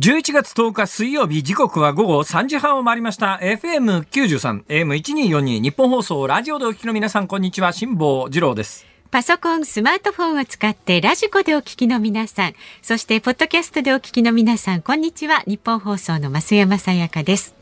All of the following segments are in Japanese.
11月10日水曜日時刻は午後3時半を回りました FM93 AM1242 ニッポン放送ラジオでお聞きの皆さんこんにちは辛坊治郎ですパソコン、スマートフォンを使ってラジコでお聞きの皆さん、そしてポッドキャストでお聞きの皆さん、こんにちは。ニッポン放送の増山さやかです。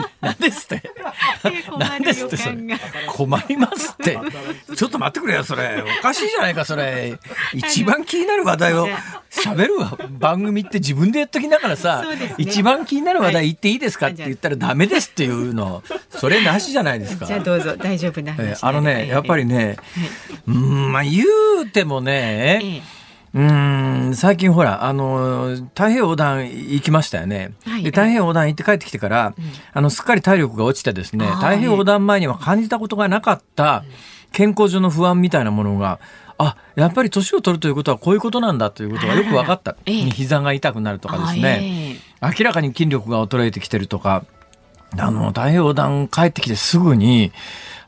何ですって。何ですってそれ。困りますって。ちょっと待ってくれよそれ。おかしいじゃないかそれ。一番気になる話題を喋る番組って自分でやっときながらさ、ね、一番気になる話題言っていいですかって言ったらダメですっていうの。それなしじゃないですか。じゃあどうぞ大丈夫な話。あのねやっぱりね、うんまあ言うてもね。ええうん最近ほらあの太平洋横断行きましたよね、はい、で太平洋横断行って帰ってきてから、うん、あのすっかり体力が落ちてですね太平洋横断前には感じたことがなかった健康上の不安みたいなものがあやっぱり年を取るということはこういうことなんだということがよく分かった、ええ、膝が痛くなるとかですね、え、明らかに筋力が衰えてきてるとか。あの太平洋横断帰ってきてすぐに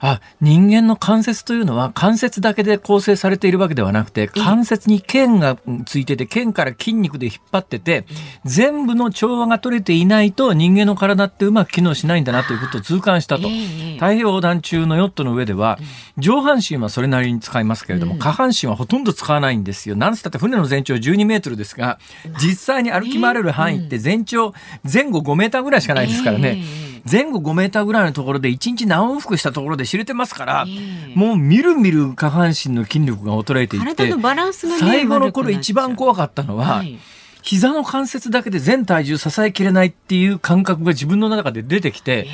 あ、人間の関節というのは関節だけで構成されているわけではなくて、関節に腱がついてて、腱から筋肉で引っ張ってて、全部の調和が取れていないと人間の体ってうまく機能しないんだなということを痛感したと。太平洋横断中のヨットの上では、上半身はそれなりに使いますけれども、下半身はほとんど使わないんですよ。なんつったって船の全長12メートルですが、実際に歩き回れる範囲って全長前後5メーターぐらいしかないですからね。前後5メーターぐらいのところで1日何往復したところで知れてますから、もうみるみる下半身の筋力が衰えていって最後の頃一番怖かったのは、はい。膝の関節だけで全体重支えきれないっていう感覚が自分の中で出てきて、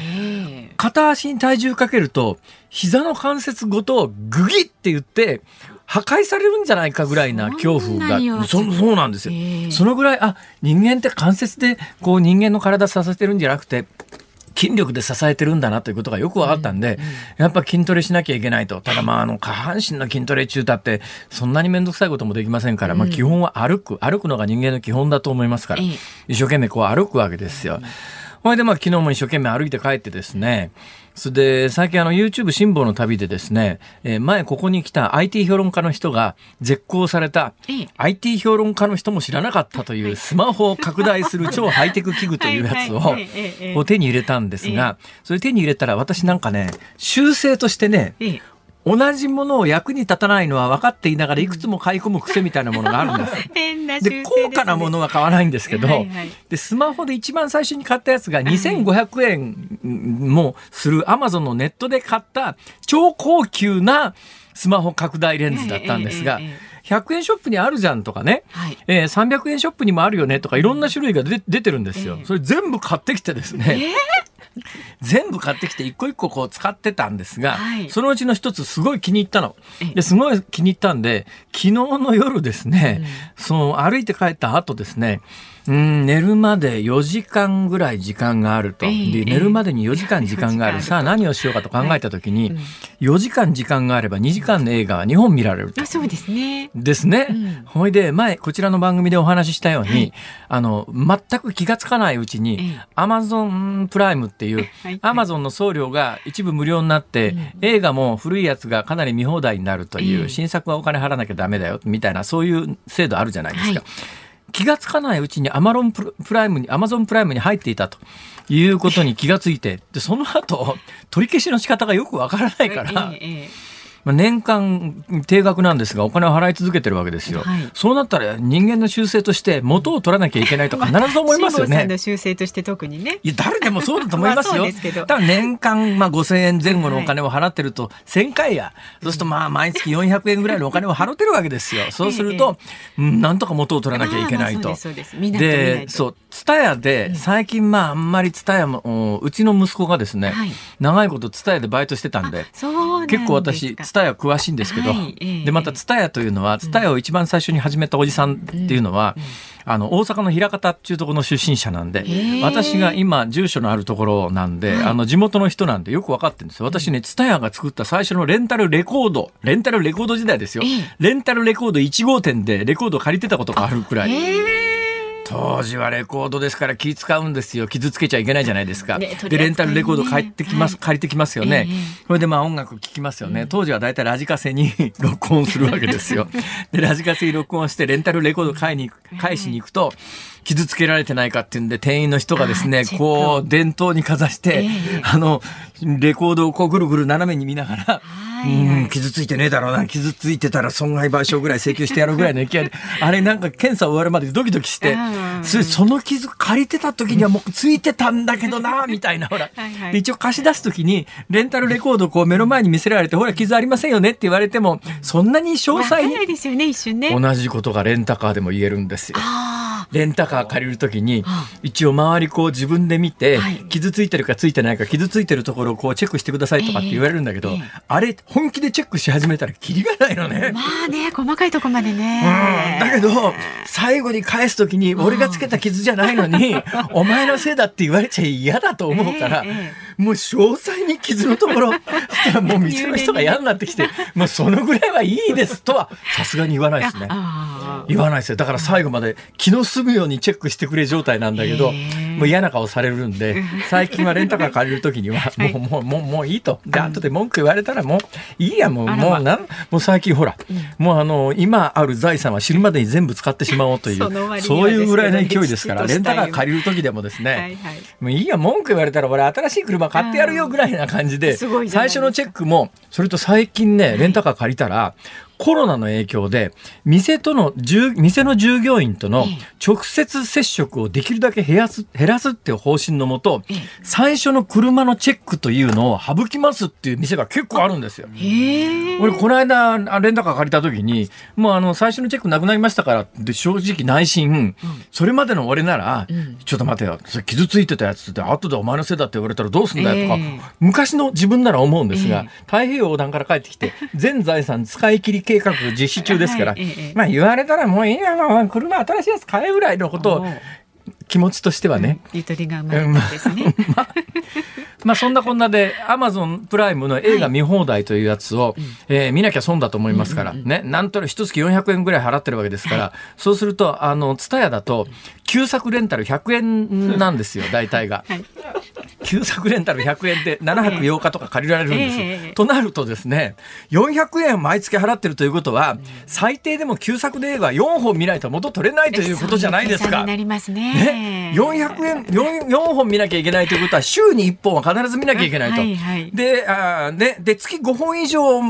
片足に体重かけると、膝の関節ごとグギって言って、破壊されるんじゃないかぐらいな恐怖がそそうなんですよ、そのぐらいあ人間って関節でこう人間の体支えてるんじゃなくて筋力で支えてるんだなということがよく分かったんで、うんうん、やっぱ筋トレしなきゃいけないと。ただまあ、あの、下半身の筋トレ中だって、そんなに面倒くさいこともできませんから、まあ、基本は歩く。歩くのが人間の基本だと思いますから、一生懸命こう歩くわけですよ。ほいでまあ昨日も一生懸命歩いて帰ってですね、それで最近あの YouTube 辛抱の旅でですね、えー、前ここに来た IT 評論家の人が絶好された、IT 評論家の人も知らなかったというスマホを拡大する超ハイテク器具というやつを手に入れたんですが、それ手に入れたら私なんかね、修正としてね、同じものを役に立たないのは分かっていながらいくつも買い込む癖みたいなものがあるんです。で高価なものは買わないんですけど、はいはい、でスマホで一番最初に買ったやつが2500円もするアマゾンのネットで買った超高級なスマホ拡大レンズだったんですが。100円ショップにあるじゃんとかね、はい、えー、300円ショップにもあるよねとかいろんな種類が出てるんですよ。それ全部買ってきてですね、えー 全部買ってきて一個一個こう使ってたんですが、はい、そのうちの一つすごい気に入ったの。ですごい気に入ったんで、昨日の夜ですね、うん、その歩いて帰った後ですね、うん、寝るまで4時間ぐらい時間があると。で、寝るまでに4時間時間がある。さあ何をしようかと考えた時に、4時間時間があれば2時間の映画は2本見られるあ、そうですね。ですね。うん、ほいで、前、こちらの番組でお話ししたように、はい、あの、全く気がつかないうちに、アマゾンプライムっていう、アマゾンの送料が一部無料になって、映画も古いやつがかなり見放題になるという、新作はお金払わなきゃダメだよ、みたいな、そういう制度あるじゃないですか。はい気がつかないうちにアマロンプライムに、アマゾンプライムに入っていたということに気がついて、で、その後、取り消しの仕方がよくわからないから、えええ。まあ、年間定額なんですがお金を払い続けてるわけですよ、はい、そうなったら人間の習性として元を取らなきゃいけないと 必ず思いますよね。の習性として特にね。いや誰でもそうだと思いますよ。ただ年間まあ5000円前後のお金を払ってると1000回や、そうするとまあ毎月400円ぐらいのお金を払ってるわけですよ。そうすると、ええ、うん、なんとか元を取らなきゃいけないと。でそう蔦屋で最近まああんまり蔦屋もうちの息子がですね、はい、長いこと蔦屋でバイトしてたんで結構私ツタヤ詳しいんですけど、はい、でまたツタヤというのはツタヤを一番最初に始めたおじさんっていうのは、うん。うん、あの大阪の枚方っていうところの出身者なんで私が今住所のあるところなんで、はい、あの地元の人なんでよく分かってるんですよ。私ねツタヤが作った最初のレンタルレコードレンタルレコード時代ですよ、レンタルレコード1号店でレコードを借りてたことがあるくらい。当時はレコードですから気使うんですよ。傷つけちゃいけないじゃないですか、ね、でレンタルレコード帰ってきます、はい、借りてきますよね、えー、それでまあ音楽聴きますよね、うん、当時はだいたいラジカセに録音するわけですよ。でラジカセに録音してレンタルレコード買いに返しに行くと、傷つけられてないかっていうんで、店員の人がですね、こう、伝統にかざして、えー、あの、レコードをこうぐるぐる斜めに見ながら、うん、傷ついてねえだろうな。傷ついてたら損害賠償ぐらい請求してやるぐらいの勢いで、あれなんか検査終わるまでドキドキして、そその傷借りてた時にはもうついてたんだけどな、みたいな、ほら。一応貸し出す時に、レンタルレコードをこう目の前に見せられて、ほら、傷ありませんよねって言われても、そんなに詳細に。ですよね、一瞬ね。同じことがレンタカーでも言えるんですよ。レンタカー借りる時に、一応周りこう自分で見て、傷ついてるかついてないか、傷ついてるところをこうチェックしてくださいとかって言われるんだけど、あれ、本気でチェックし始めたらキリがないのね。まあね、細かいとこまでね。うん、だけど、最後に返す時に、俺がつけた傷じゃないのに、お前のせいだって言われちゃ嫌だと思うから、もう詳細に傷のところ、そしたらもう店の人が嫌になってきて、もうそのぐらいはいいですとは、さすがに言わないですね。言わないですよ。だから最後まで気の済むようにチェックしてくれ状態なんだけど、もう嫌な顔されるんで、最近はレンタカー借りるときには、もう、もう、もう、もういいと。で、後で文句言われたらもう、いいや、もう、もう、なん、もう最近ほら、もうあの、今ある財産は知るまでに全部使ってしまおうという、そういうぐらいの勢いですから、レンタカー借りるときでもですね、もういいや、文句言われたら、俺新しい車買ってやるよぐらいな感じで、最初のチェックも、それと最近ね、レンタカー借りたら、コロナの影響で店との店の従業員との直接接触をできるだけ減らす減らすっていう方針のもと最初の車のチェックというのを省きますっていう店が結構あるんですよ。俺この間レンタカー借りた時にもうあの最初のチェックなくなりましたからって正直内心、それまでの俺なら、ちょっと待てよそれ傷ついてたやつって後でお前のせいだって言われたらどうすんだよとか、昔の自分なら思うんですが、太平洋横断から帰ってきて全財産使い切り計画実施中ですから、はい、まあ言われたらもういいや、まあ、車新しいやつ買えぐらいのことを気持ちとしてはね。ゆとりが生まれたんですね。まあ まあそんなこんなでアマゾンプライムの映画見放題というやつを、はい、えー、見なきゃ損だと思いますから、ね、なんと一月400円ぐらい払ってるわけですから、はい、そうすると、あの、ツタヤだと、旧作レンタル100円なんですよ、大体が。はい。旧作レンタル100円で7泊8日とか借りられるんです。えー、となるとですね、400円毎月払ってるということは、最低でも旧作で映画4本見ないと元取れないということじゃないですか。なりますね。ね400円4、4本見なきゃい。けない。とい。うことは、週に1本は必ず見なきゃいけないと。はいはい、であで、で、月5本以上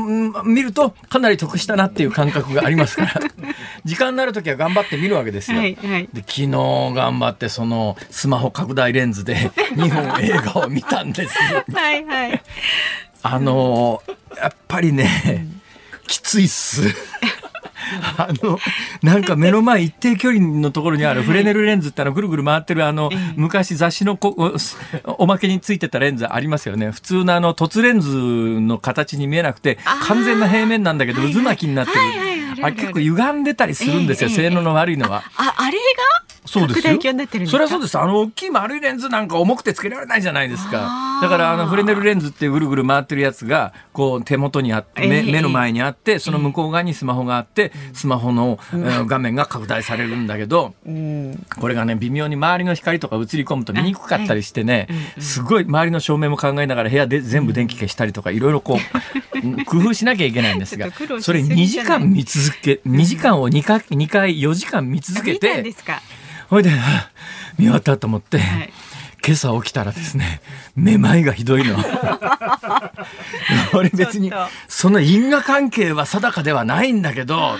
見ると、かなり得したなっていう感覚がありますから、時間になるときは頑張って見るわけですよ。はいはい、で昨日頑張って、そのスマホ拡大レンズで 2本映画を見たんですよ。はいはい。あのやっぱりね、きついっす。あのなんか目の前一定距離のところにあるフレネルレンズってあのぐるぐる回ってるあの昔雑誌のこおまけについてたレンズありますよね。普通のあの凸レンズの形に見えなくて完全な平面なんだけど渦巻きになってる。あれ結構歪んでたりするんですよ。性能の悪いのは。ああれがそうですよ。それはそうです。あの大きい丸いレンズなんか重くてつけられないじゃないですか。だからあのフレネルレンズってぐるぐる回ってるやつがこう手元にあって目,、目の前にあってその向こう側にスマホがあってスマホの、画面が拡大されるんだけど、これがね微妙に周りの光とか映り込むと見にくかったりしてね、すごい周りの照明も考えながら部屋で全部電気消したりとか いろいろこう工夫しなきゃいけないんですがそれ2時間見続け2時間を2回 ,2 回4時間見続けて。ほいで見終わったと思って、はい、今朝起きたらですねめまいがひどいの。俺別にその因果関係は定かではないんだけど。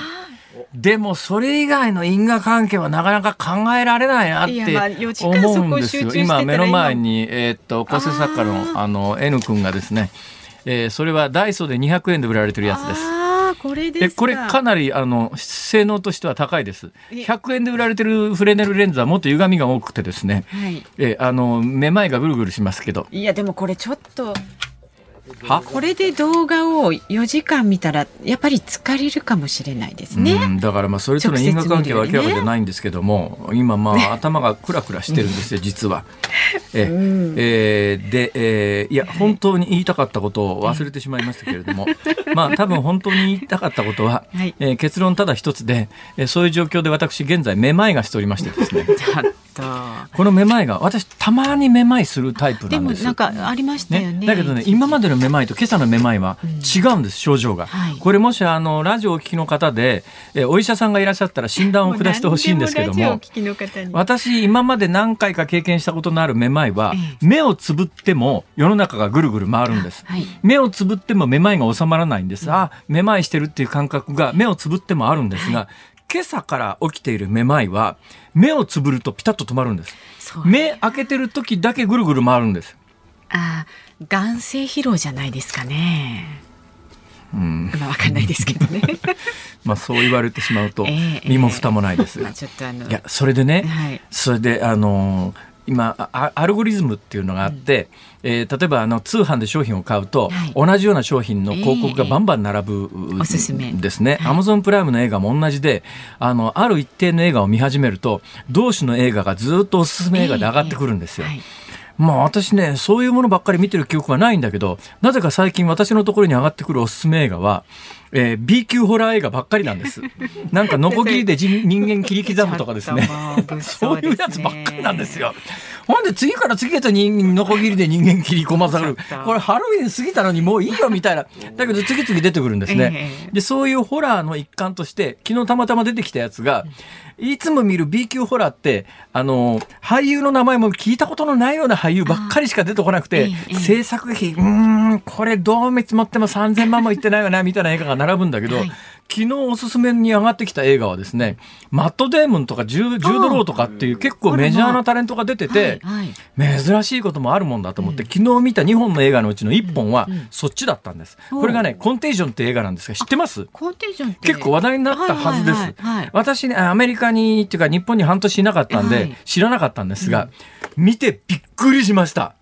でもそれ以外の因果関係はなかなか考えられないなって思うんですよ。今目の前にえー、っと構成作家のあの N 君がですね、えー、それはダイソーで200円で売られてるやつです。これでこれかなりあの性能としては高いです。100円で売られてるフレネルレンズはもっと歪みが多くてですね、はい、えあのめまいがぐるぐるしますけど。いやでもこれちょっとこれで動画を4時間見たらやっぱり疲れるかもしれないですね。だからまあそれとの因果関係は明らかじゃないんですけども、ね、今まあ頭がクラクラしてるんですよ 実は。ええー、で、えー、いや本当に言いたかったことを忘れてしまいましたけれども、まあ多分本当に言いたかったことは、はい、えー、結論ただ一つで、えー、そういう状況で私現在めまいがしておりましてですね。このめまいが私たまにめまいするタイプなんです。なんかありましたよね。ね。だけどね今までのめまいと今朝のめまいは違うんです、症状が。はい、これもしあのラジオをお聞きの方で、えお医者さんがいらっしゃったら診断を下してほしいんですけども、私今まで何回か経験したことのあるめまいは、目をつぶっても世の中がぐるぐる回るんです。はい、目をつぶってもめまいが収まらないんです。あめまいしてるっていう感覚が目をつぶってもあるんですが、今朝から起きているめまいは目をつぶるとピタッと止まるんです。目開けてる時だけぐるぐる回るんです。ああ、眼性疲労じゃないですかね。うん、まあ、わかんないですけどね。まあ、そう言われてしまうと、身も蓋もないです。えーえーまあ、ちょっとあの。いや、それでね、はい、それで、あのー今アルゴリズムっていうのがあって、うん、えー、例えばあの通販で商品を買うと、はい、同じような商品の広告がバンバン並ぶ、ですね、アマゾンプライムの映画も同じであのある一定の映画を見始めると同種の映画がずっとおすすめ映画で上がってくるんですよ。えーはい。まあ私ね、そういうものばっかり見てる記憶はないんだけど、なぜか最近私のところに上がってくるおすすめ映画は、えー、B 級ホラー映画ばっかりなんです。なんかノコギリで人間切り刻むとかですね。そういうやつばっかりなんですよ。ほんで次から次へと人ノコギリで人間切り込まされる。これハロウィン過ぎたのにもういいよみたいな。だけど次々出てくるんですね。で、そういうホラーの一環として、昨日たまたま出てきたやつが、いつも見る B 級ホラーって、あの、俳優の名前も聞いたことのないような俳優ばっかりしか出てこなくて、制作費、うん、これどう見積もっても3000万もいってないよな、みたいな映画が並ぶんだけど、はい。昨日おすすめに上がってきた映画はですね、マット・デーモンとかジュジュード・ローとかっていう結構メジャーなタレントが出てて、珍しいこともあるもんだと思って、昨日見た2本の映画のうちの1本はそっちだったんです。これがね、コンテージョンって映画なんですが、知ってます？コンテージョン結構話題になったはずです。私ね、アメリカにっていうか日本に半年いなかったんで、知らなかったんですが、見てびっくりしました。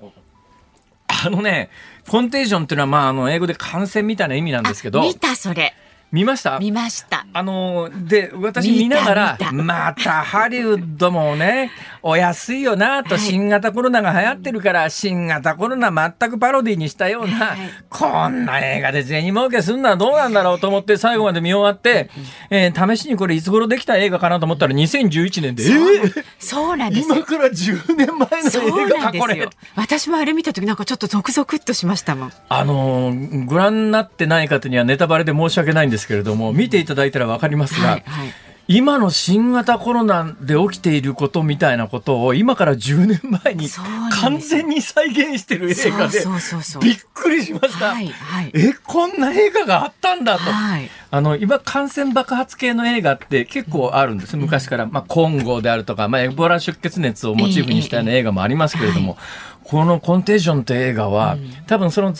あのね、コンテージョンっていうのは、まあ、あの、英語で感染みたいな意味なんですけど。見た、それ。見ました？見ました。あの、で、私見ながら、またハリウッドもね、お安いよなと、新型コロナが流行ってるから、新型コロナ全くパロディにしたような、こんな映画で銭儲けすんのはどうなんだろうと思って最後まで見終わって、えー、試しにこれいつ頃できた映画かなと思ったら2011年で、えー、そうなんです。今から10年前の映画か、これ。私もあれ見た時なんかちょっとゾクゾクっとしましたもん。あのご覧になってない方にはネタバレで申し訳ないんですですけれども、見ていただいたら分かりますが、はいはい。今の新型コロナで起きていることみたいなことを今から10年前に完全に再現してる映画でびっくりしました。はいはい、えこんな映画があったんだと。はい、あの今感染爆発系の映画って結構あるんです昔から、まあ、コンゴであるとか、まあ、エボラ出血熱をモチーフにしたような映画もありますけれども、このコンテージョンって映画は、うん、多分その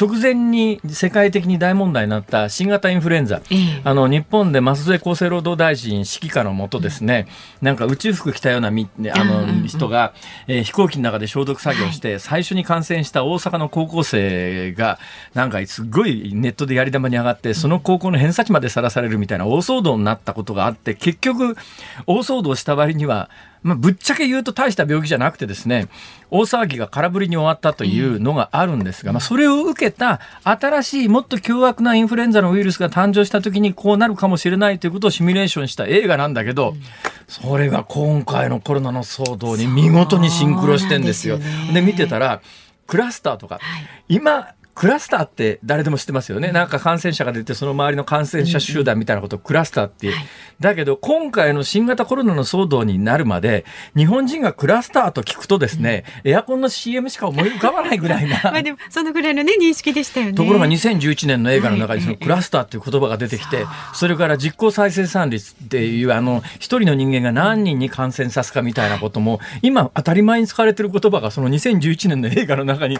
直前に世界的に大問題になった新型インフルエンザ、あの日本で増添厚生労働大臣指揮下のもとですね、うん、なんか宇宙服着たようなみあの人が、えー、飛行機の中で消毒作業して、はい、最初に感染した大阪の高校生がなんかすごいネットでやり玉に上がってその高校の偏差値までさらされるみたいな大騒動になったことがあって結局大騒動した割にはまあ、ぶっちゃけ言うと大した病気じゃなくてですね大騒ぎが空振りに終わったというのがあるんですが、まあ、それを受けた新しいもっと凶悪なインフルエンザのウイルスが誕生した時にこうなるかもしれないということをシミュレーションした映画なんだけど、それが今回のコロナの騒動に見事にシンクロしてんですよ。で見てたらクラスターとか、今クラスターって誰でも知ってますよね。なんか感染者が出て、その周りの感染者集団みたいなことをクラスターっていう。だけど、今回の新型コロナの騒動になるまで、日本人がクラスターと聞くとですね、エアコンの CM しか思い浮かばないぐらいな。まあでも、そのぐらいのね、認識でしたよね。ところが2011年の映画の中にそのクラスターっていう言葉が出てきて、それから実効再生産率っていう、あの、一人の人間が何人に感染さすかみたいなことも、今当たり前に使われてる言葉がその2011年の映画の中に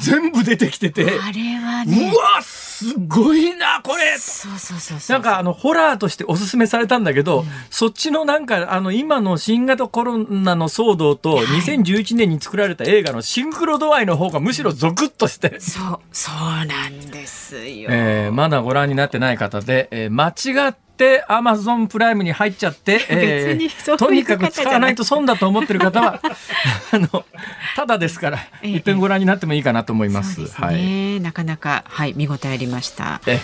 全部出てきてて、あれはね。うわすごいなこれ。そうそうそうなんかあのホラーとしておすすめされたんだけど、うん、そっちのなんかあの今の新型コロナの騒動と2011年に作られた映画のシンクロ度合いの方がむしろゾクッとして、そうそうなんですよ、えー、まだご覧になってない方で、えー、間違ってアマゾンプライムに入っちゃって、えー、とにかく使わないと損だと思ってる方は あのただですから、一遍ご覧になってもいいかなと思います。すね、はい、なかなかはい見応えありました。え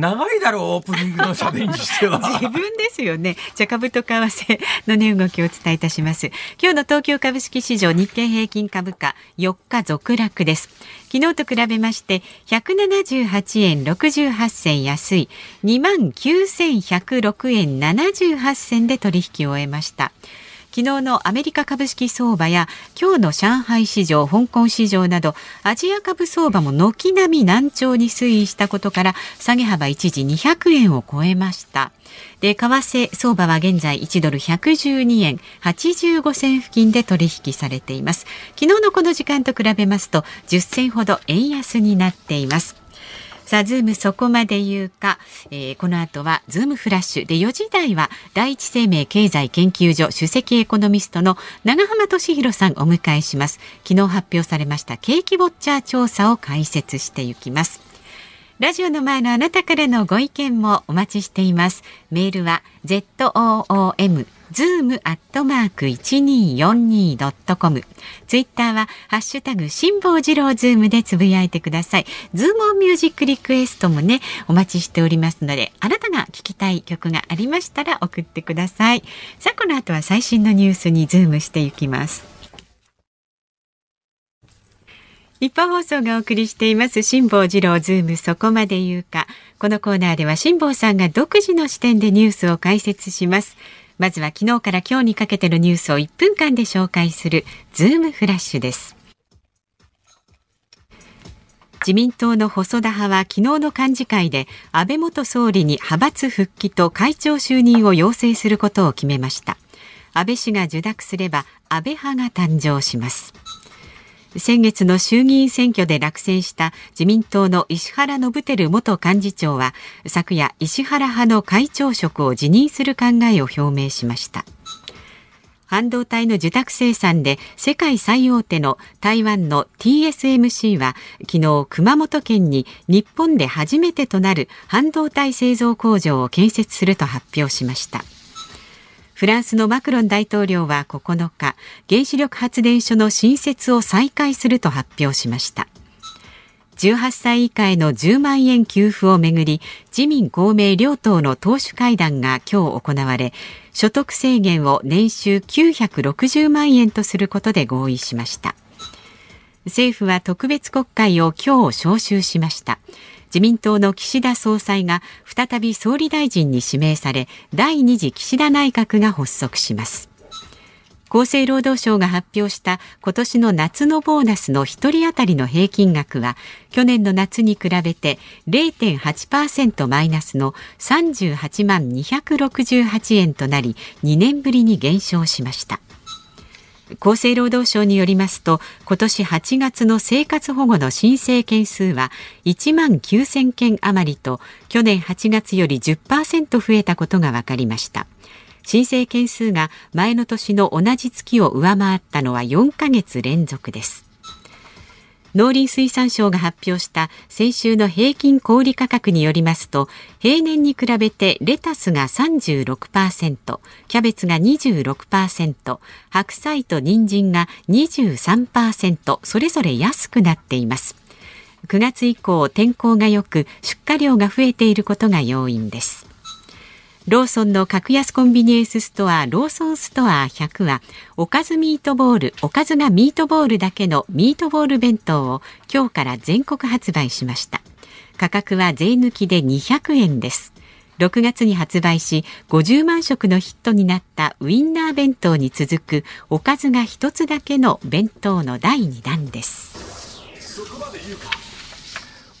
長いだろうオープニングの喋りにしては。自分ですよね。じゃ株と為替の値動きをお伝えいたします。今日の東京株式市場日経平均株価4日続落です。昨日と比べまして178円68銭安い。2万9106円78銭で取引を終えました。昨日のアメリカ株式相場や今日の上海市場、香港市場などアジア株相場も軒並み難聴に推移したことから下げ幅一時200円を超えました。で、為替相場は現在1ドル112円85銭付近で取引されています。昨日のこの時間と比べますと10銭ほど円安になっています。さあ、ズームそこまで言うか、えー、この後はズームフラッシュで4時台は第一生命経済研究所首席エコノミストの永濱利廣さんお迎えします。昨日発表されました景気ウォッチャー調査を解説していきます。ラジオの前のあなたからのご意見もお待ちしています。メールは zoom ズームアットマーク一二四二ドットコム。ツイッターはハッシュタグ辛坊治郎ズームでつぶやいてください。ズームオンミュージックリクエストもねお待ちしておりますので、あなたが聞きたい曲がありましたら送ってください。さあこの後は最新のニュースにズームしていきます。ニッポン放送がお送りしています辛坊治郎ズームそこまで言うかこのコーナーでは辛坊さんが独自の視点でニュースを解説しますまずは昨日から今日にかけてのニュースを1分間で紹介するズームフラッシュです。自民党の細田派は昨日の幹事会で安倍元総理に派閥復帰と会長就任を要請することを決めました。安倍氏が受諾すれば安倍派が誕生します。先月の衆議院選挙で落選した自民党の石原伸晃元幹事長は昨夜石原派の会長職を辞任する考えを表明しました。半導体の受託生産で世界最大手の台湾の TSMC は昨日熊本県に日本で初めてとなる半導体製造工場を建設すると発表しました。フランスのマクロン大統領は9日原子力発電所の新設を再開すると発表しました。18歳以下への10万円給付をめぐり自民公明両党の党首会談が今日行われ所得制限を年収960万円とすることで合意しました。政府は特別国会を今日召集しました。自民党の岸田総裁が再び総理大臣に指名され第2次岸田内閣が発足します。厚生労働省が発表した今年の夏のボーナスの1人当たりの平均額は去年の夏に比べて0.8%マイナスの38万268円となり2年ぶりに減少しました。厚生労働省によりますと今年8月の生活保護の申請件数は1万9000件余りと去年8月より10%増えたことが分かりました。申請件数が前の年の同じ月を上回ったのは4ヶ月連続です。農林水産省が発表した先週の平均小売価格によりますと平年に比べてレタスが36%キャベツが26%白菜と人参が23%それぞれ安くなっています。9月以降天候が良く出荷量が増えていることが要因です。ローソンの格安コンビニエンスストアローソンストア100はおかずミートボールおかずがミートボールだけのミートボール弁当を今日から全国発売しました。価格は税抜きで200円です。6月に発売し50万食のヒットになったウインナー弁当に続くおかずが一つだけの弁当の第2弾です。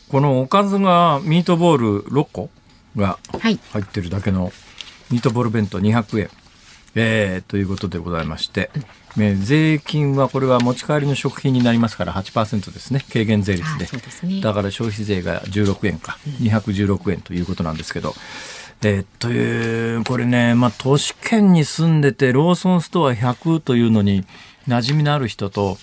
このおかずがミートボール6個？が入ってるだけのミートボール弁当200円、えー、ということでございまして、ね、税金はこれは持ち帰りの食品になりますから8%ですね。軽減税率で。でね、だから消費税が16円か、うん、216円ということなんですけど。えー、というこれね、まあ、都市圏に住んでてローソンストア100というのに馴染みのある人と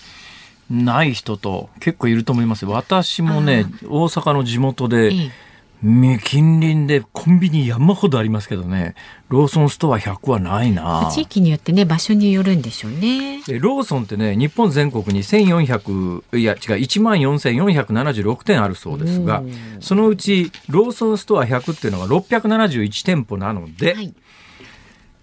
ない人と結構いると思います。私もね大阪の地元で、近隣でコンビニ山ほどありますけどね、ローソンストア100はないな。地域によってね、場所によるんでしょうね。ローソンってね、日本全国に1400、いや違う、14,476店あるそうですが、そのうちローソンストア100っていうのが671店舗なので、はい、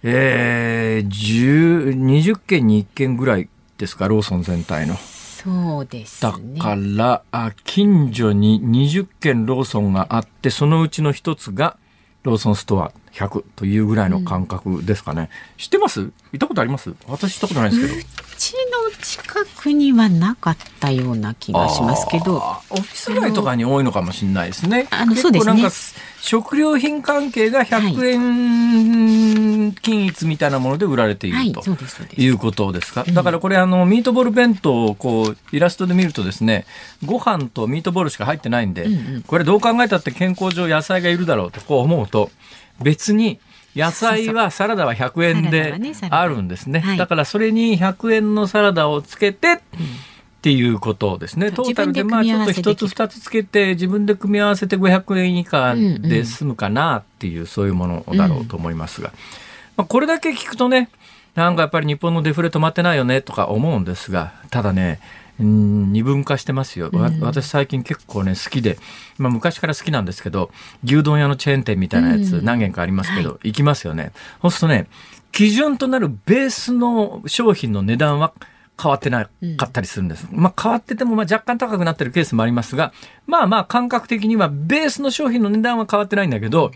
えー、20件に1件ぐらいですか、ローソン全体の。そうです、ね、だからあ近所に20軒ローソンがあってそのうちの一つがローソンストア。100というぐらいの感覚ですかね、うん、知ってます？行ったことあります？私行ったことないですけど。うちの近くにはなかったような気がしますけど。オフィス街とかに多いのかもしれないですね。あのそうですね。食料品関係が100円均一みたいなもので売られている、はい、ということですか、だからこれあのミートボール弁当をこうイラストで見るとですねご飯とミートボールしか入ってないんで、これどう考えたって健康上野菜がいるだろうとこう思うと別に野菜はサラダは100円であるんですね。だからそれに100円のサラダをつけて、っていうことですね。トータルでまあちょっと一つ二つつけて自分で組み合わせて500円以下で済むかなっていう、そういうものだろうと思いますが、まあ、これだけ聞くとねなんかやっぱり日本のデフレ止まってないよねとか思うんですがただね二分化してますよ、うん、私最近結構ね好きで、まあ、昔から好きなんですけど牛丼屋のチェーン店みたいなやつ何軒かありますけど、行きますよね。そうするとね基準となるベースの商品の値段は変わってなかったりするんです。うん、まあ変わっててもまあ若干高くなってるケースもありますが、まあまあ感覚的にはベースの商品の値段は変わってないんだけど、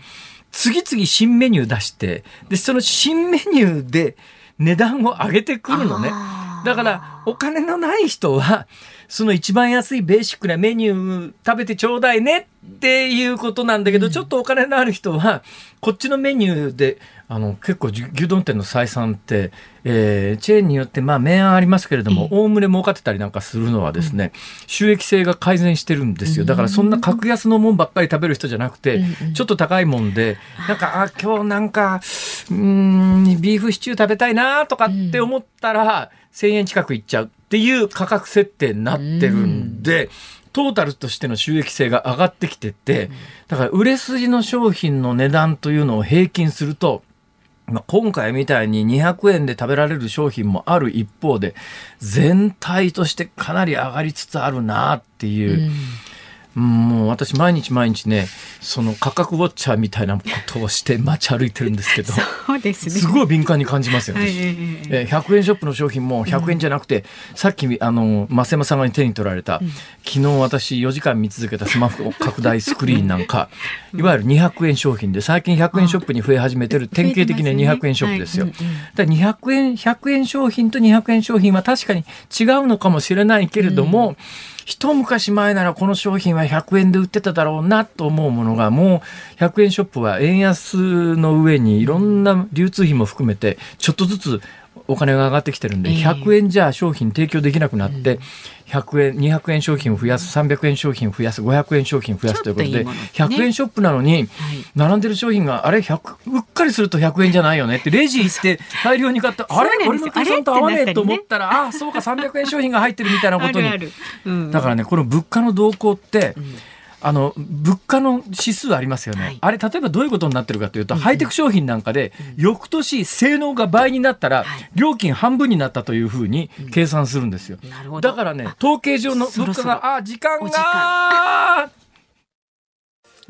次々新メニュー出して、で、その新メニューで値段を上げてくるのね。だから、お金のない人は、その一番安いベーシックなメニュー食べてちょうだいねっていうことなんだけど、うん、ちょっとお金のある人は、こっちのメニューで、あの、結構牛丼店の採算って、えー、チェーンによって、まあ、明暗ありますけれども、おおむね儲かってたりなんかするのはですね、うん、収益性が改善してるんですよ。だからそんな格安のもんばっかり食べる人じゃなくて、うん、ちょっと高いもんで、なんか、あ、今日なんか、うん、ビーフシチュー食べたいなとかって思ったら、1000円近くいっちゃうっていう価格設定になってるんで、トータルとしての収益性が上がってきてて、だから売れ筋の商品の値段というのを平均すると、まあ、今回みたいに200円で食べられる商品もある一方で、全体としてかなり上がりつつあるなっていう。うんもう私毎日毎日ねその価格ウォッチャーみたいなことをして街歩いてるんですけどそうですね。すごい敏感に感じますよね、はい、え100円ショップの商品も100円じゃなくて、うん、さっきあの増山さんが手に取られた、うん、昨日私4時間見続けたスマホ拡大スクリーンなんか、いわゆる200円商品で最近100円ショップに増え始めてる典型的な200円ショップですよ。だ200円100円商品と200円商品は確かに違うのかもしれないけれども、うん一昔前ならこの商品は100円で売ってただろうなと思うものがもう100円ショップは円安の上にいろんな流通費も含めてちょっとずつお金が上がってきてるんで、100円じゃ商品提供できなくなって、100円、200円商品を増やす、300円商品を増やす、500円商品を増やすということで、100円ショップなのに、並んでる商品が、あれ、100、うっかりすると100円じゃないよねって、レジ行って大量に買って、あれ？俺の計算と合わねえと思ったら、ああ、そうか、300円商品が入ってるみたいなことに。だからね、この物価の動向って、あの物価の指数ありますよね、はい、あれ例えばどういうことになってるかというと、うん、ハイテク商品なんかで、うん、翌年性能が倍になったら、はい、料金半分になったというふうに計算するんですよ、うん、だからね統計上の物価があ時間が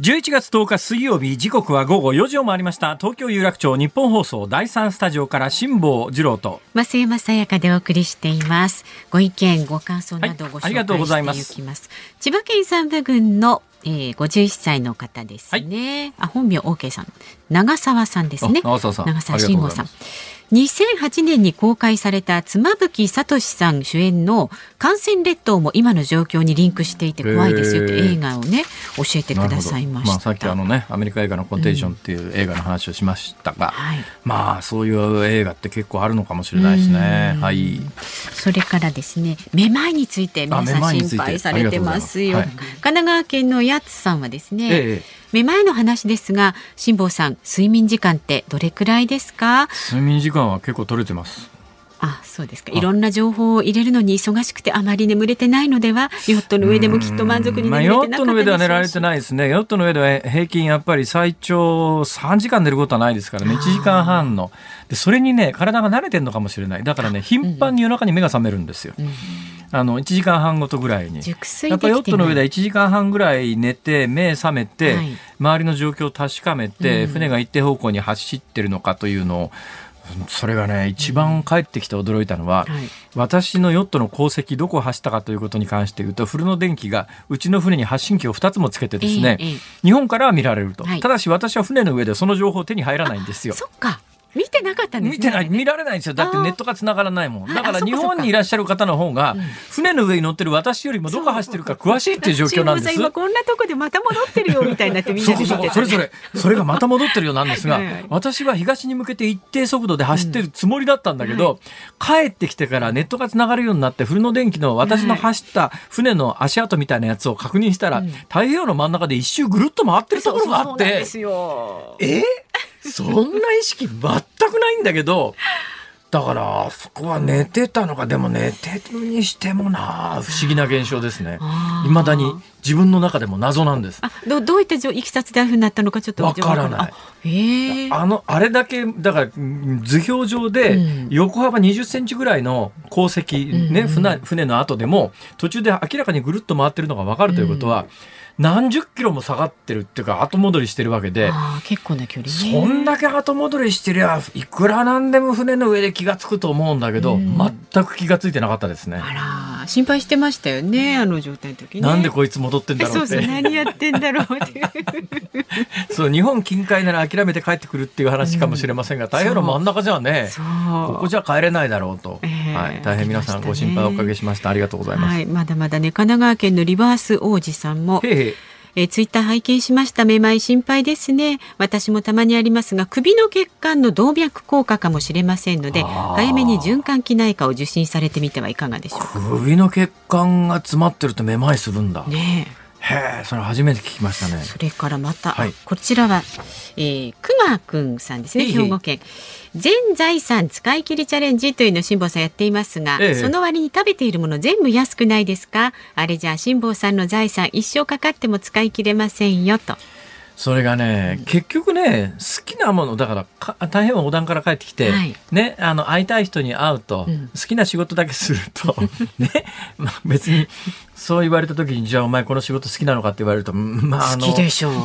11月10日水曜日時刻は午後4時を回りました。東京有楽町日本放送第三スタジオから辛坊治郎と。増山さやかでお送りしています。ご意見ご感想などご紹介していきます、はい、千葉県山部郡のえー、51歳の方ですね、はい、あ本名 OK さん。長澤さんですね。長澤さん。長澤慎吾さん2008年に公開された妻夫木聡さん主演の感染列島も今の状況にリンクしていて怖いですよって映画をね教えてくださいました。まあ、さっきあのねアメリカ映画のコンテーションっていう映画の話をしましたが、うんはい、まあそういう映画って結構あるのかもしれないですね。はい。それからですねめまいについて皆さん心配されてますよ。はい、神奈川県のやつさんはですね。ええめまいの話ですが辛坊さん睡眠時間ってどれくらいですか？睡眠時間は結構取れてます。あそうですか。いろんな情報を入れるのに忙しくてあまり眠れてないのではヨットの上でもきっと満足にまあ、ヨットの上では寝られてないですね。ヨットの上では平均やっぱり最長3時間寝ることはないですからね。1時間半の。でそれにね体が慣れてるのかもしれない。だからね頻繁に夜中に目が覚めるんですよ、うんあの1時間半ごとぐらいに。やっぱヨットの上では1時間半ぐらい寝て目覚めて、はい、周りの状況を確かめて、うん、船が一定方向に走ってるのかというのをそれがね一番帰ってきて驚いたのは、うん。はい、私のヨットの航跡どこを走ったかということに関して言うと古の電気がうちの船に発信機を2つもつけてですね、えーえー、日本からは見られると、はい、ただし私は船の上でその情報手に入らないんですよ。そっか見てなかったんです、ね、見てない、見られないんですよ。だってネットが繋がらないもん。だから日本にいらっしゃる方の方が、船の上に乗ってる私よりもどこ走ってるか詳しいっていう状況なんです。今こんなとこでまた戻ってるよみたいになってみんな。で見てた、ね、それぞれ、それがまた戻ってるようなんですが、私は東に向けて一定速度で走ってるつもりだったんだけど、帰ってきてからネットが繋がるようになって、古の電気の私の走った船の足跡みたいなやつを確認したら、太平洋の真ん中で一周ぐるっと回ってるところがあって、え？そんな意識全くないんだけど、だからあそこは寝てたのか。でも寝てるにしてもな不思議な現象ですね。いまだに自分の中でも謎なんです。あどどういったいきさつでああいうふうになったのかちょっとわからない。ああのあれだけだから図表上で横幅20センチぐらいの航跡、ね、うん、船船の後でも途中で明らかにぐるっと回ってるのが分かるということは、うん何十キロも下がってるっていうか後戻りしてるわけで結構な距離、ね、そんだけ後戻りしてりゃいくらなんでも船の上で気が付くと思うんだけど、全く気が付いてなかったですね。あら心配してましたよねあの状態の時、ね、なんでこいつ戻ってんだろうって。そうそう何やってんだろうって そう日本近海なら諦めて帰ってくるっていう話かもしれませんが、太平洋の真ん中じゃねここじゃ帰れないだろうと、えー、はい、大変皆さんご心配おかけしました。ありがとうございます、はい、まだまだね神奈川県のリバース王子さんもへへえツイッター拝見しました。めまい心配ですね。私もたまにありますが首の血管の動脈硬化かもしれませんので早めに循環器内科を受診されてみてはいかがでしょうか。首の血管が詰まってるとめまいするんだ。ねへえ、それ初めて聞きましたね。それからまた、はい、こちらは、えー、くまくんさんですね、兵庫県。全財産使い切りチャレンジというのを辛坊さんやっていますが、ええ、その割に食べているもの全部安くないですか？あれじゃあ辛坊さんの財産一生かかっても使い切れませんよと。それがね、結局ね好きなものだからか大変横断から帰ってきて、はい、ねあの会いたい人に会うと、うん、好きな仕事だけすると ね、まあ、別にそう言われた時にじゃあお前この仕事好きなのかって言われるとまああの好きでしょう。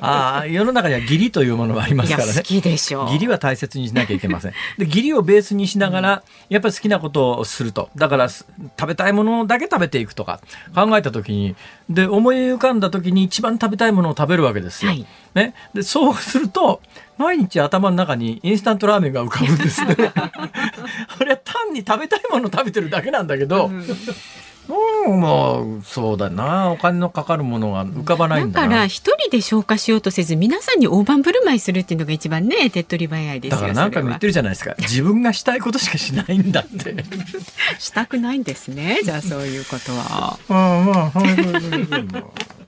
ああ世の中には義理というものがありますからね。好きでしょう。義理は大切にしなきゃいけません。で義理をベースにしながら、やっぱり好きなことをすると。だから食べたいものだけ食べていくとか考えた時に。で思い浮かんだ時に一番食べたいものを食べるわけですよ、はい、ね、でそうすると毎日頭の中にインスタントラーメンが浮かぶんですね。これは単に食べたいものを食べてるだけなんだけど、うん、もうそうだな。お金のかかるものが浮かばないんだだから一人で消化しようとせず皆さんに大盤振る舞いするっていうのが一番ね手っ取り早いですだから何回も言ってるじゃないですか。自分がしたいことしかしないんだって。したくないんですねじゃあそういうことは。あまあ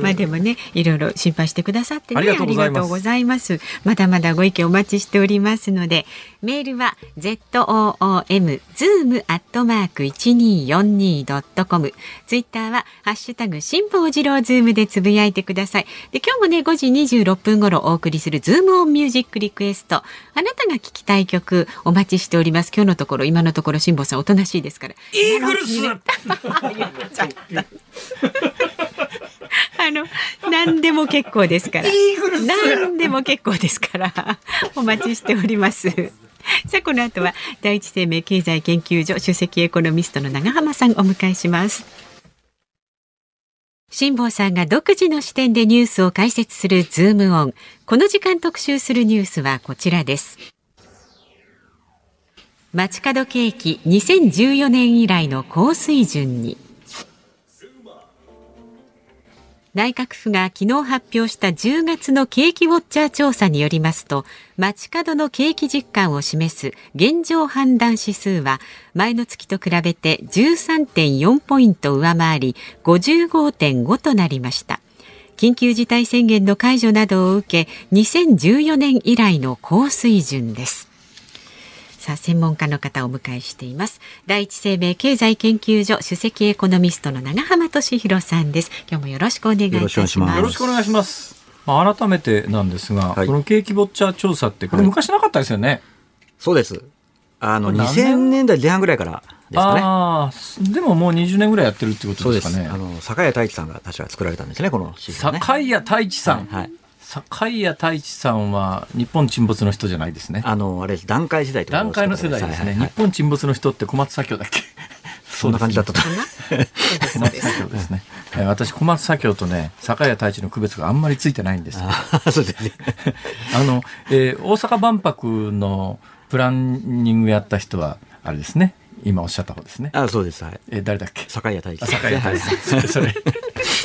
まあでもねいろいろ心配してくださってねありがとうございます。まだまだご意見お待ちしておりますのでメールは z o o m zoom アットマーク一二四二ドットコム。ツイッターはハッシュタグ辛坊治郎ズームでつぶやいてください。で今日もね5時26分頃お送りするズームオンミュージックリクエスト。あなたが聞きたい曲お待ちしております。今日のところ今のところ辛坊さんおとなしいですからイーグルスあの何でも結構ですから何でも結構ですから お待ちしておりますさあこの後は第一生命経済研究所首席エコノミストの長浜さんお迎えします辛坊さんが独自の視点でニュースを解説するズームオン。この時間特集するニュースはこちらです。街角景気2014年以来の高水準に。内閣府が昨日発表した10月の景気ウォッチャー調査によりますと街角の景気実感を示す現状判断指数は前の月と比べて13.4ポイント上回り55.5となりました。緊急事態宣言の解除などを受け2014年以来の高水準です。さあ専門家の方をお迎えしています。第一生命経済研究所首席エコノミストの長浜俊弘さんです。今日もよろしくお願いいたします。よろしくお願いします。まあ、改めてなんですが、はい、この景気ボッチャー調査ってこれ昔なかったですよね、はい、そうです。あの2000年？代前半ぐらいからですかね。あでももう20年ぐらいやってるってことですかね。あの酒屋太一さんが確か作られたんですねこの、ね、酒屋太一さん、はい、はい坂井太一さんは日本沈没の人じゃないですね。あのあれ段階世代段階の世代ですね、はいはいはい。日本沈没の人って小松左京だっけ？そんな感じだったと。小松左京ですね。私小松左京とね坂井太一の区別があんまりついてないんです。あそうですね。あの、えー、大阪万博のプランニングやった人はあれですね。今おっしゃった方ですね。あそうです。はい。え誰だっけ？坂井太一。坂井太一。それ。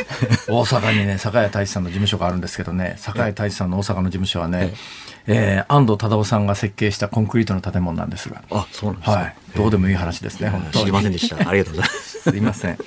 大阪にね坂井太一さんの事務所があるんですけどね坂井太一さんの大阪の事務所はね、えー、安藤忠雄さんが設計したコンクリートの建物なんですが。あそうなんですか、はい、どうでもいい話ですね本当知りませんでした。ありがとうございます。すいません。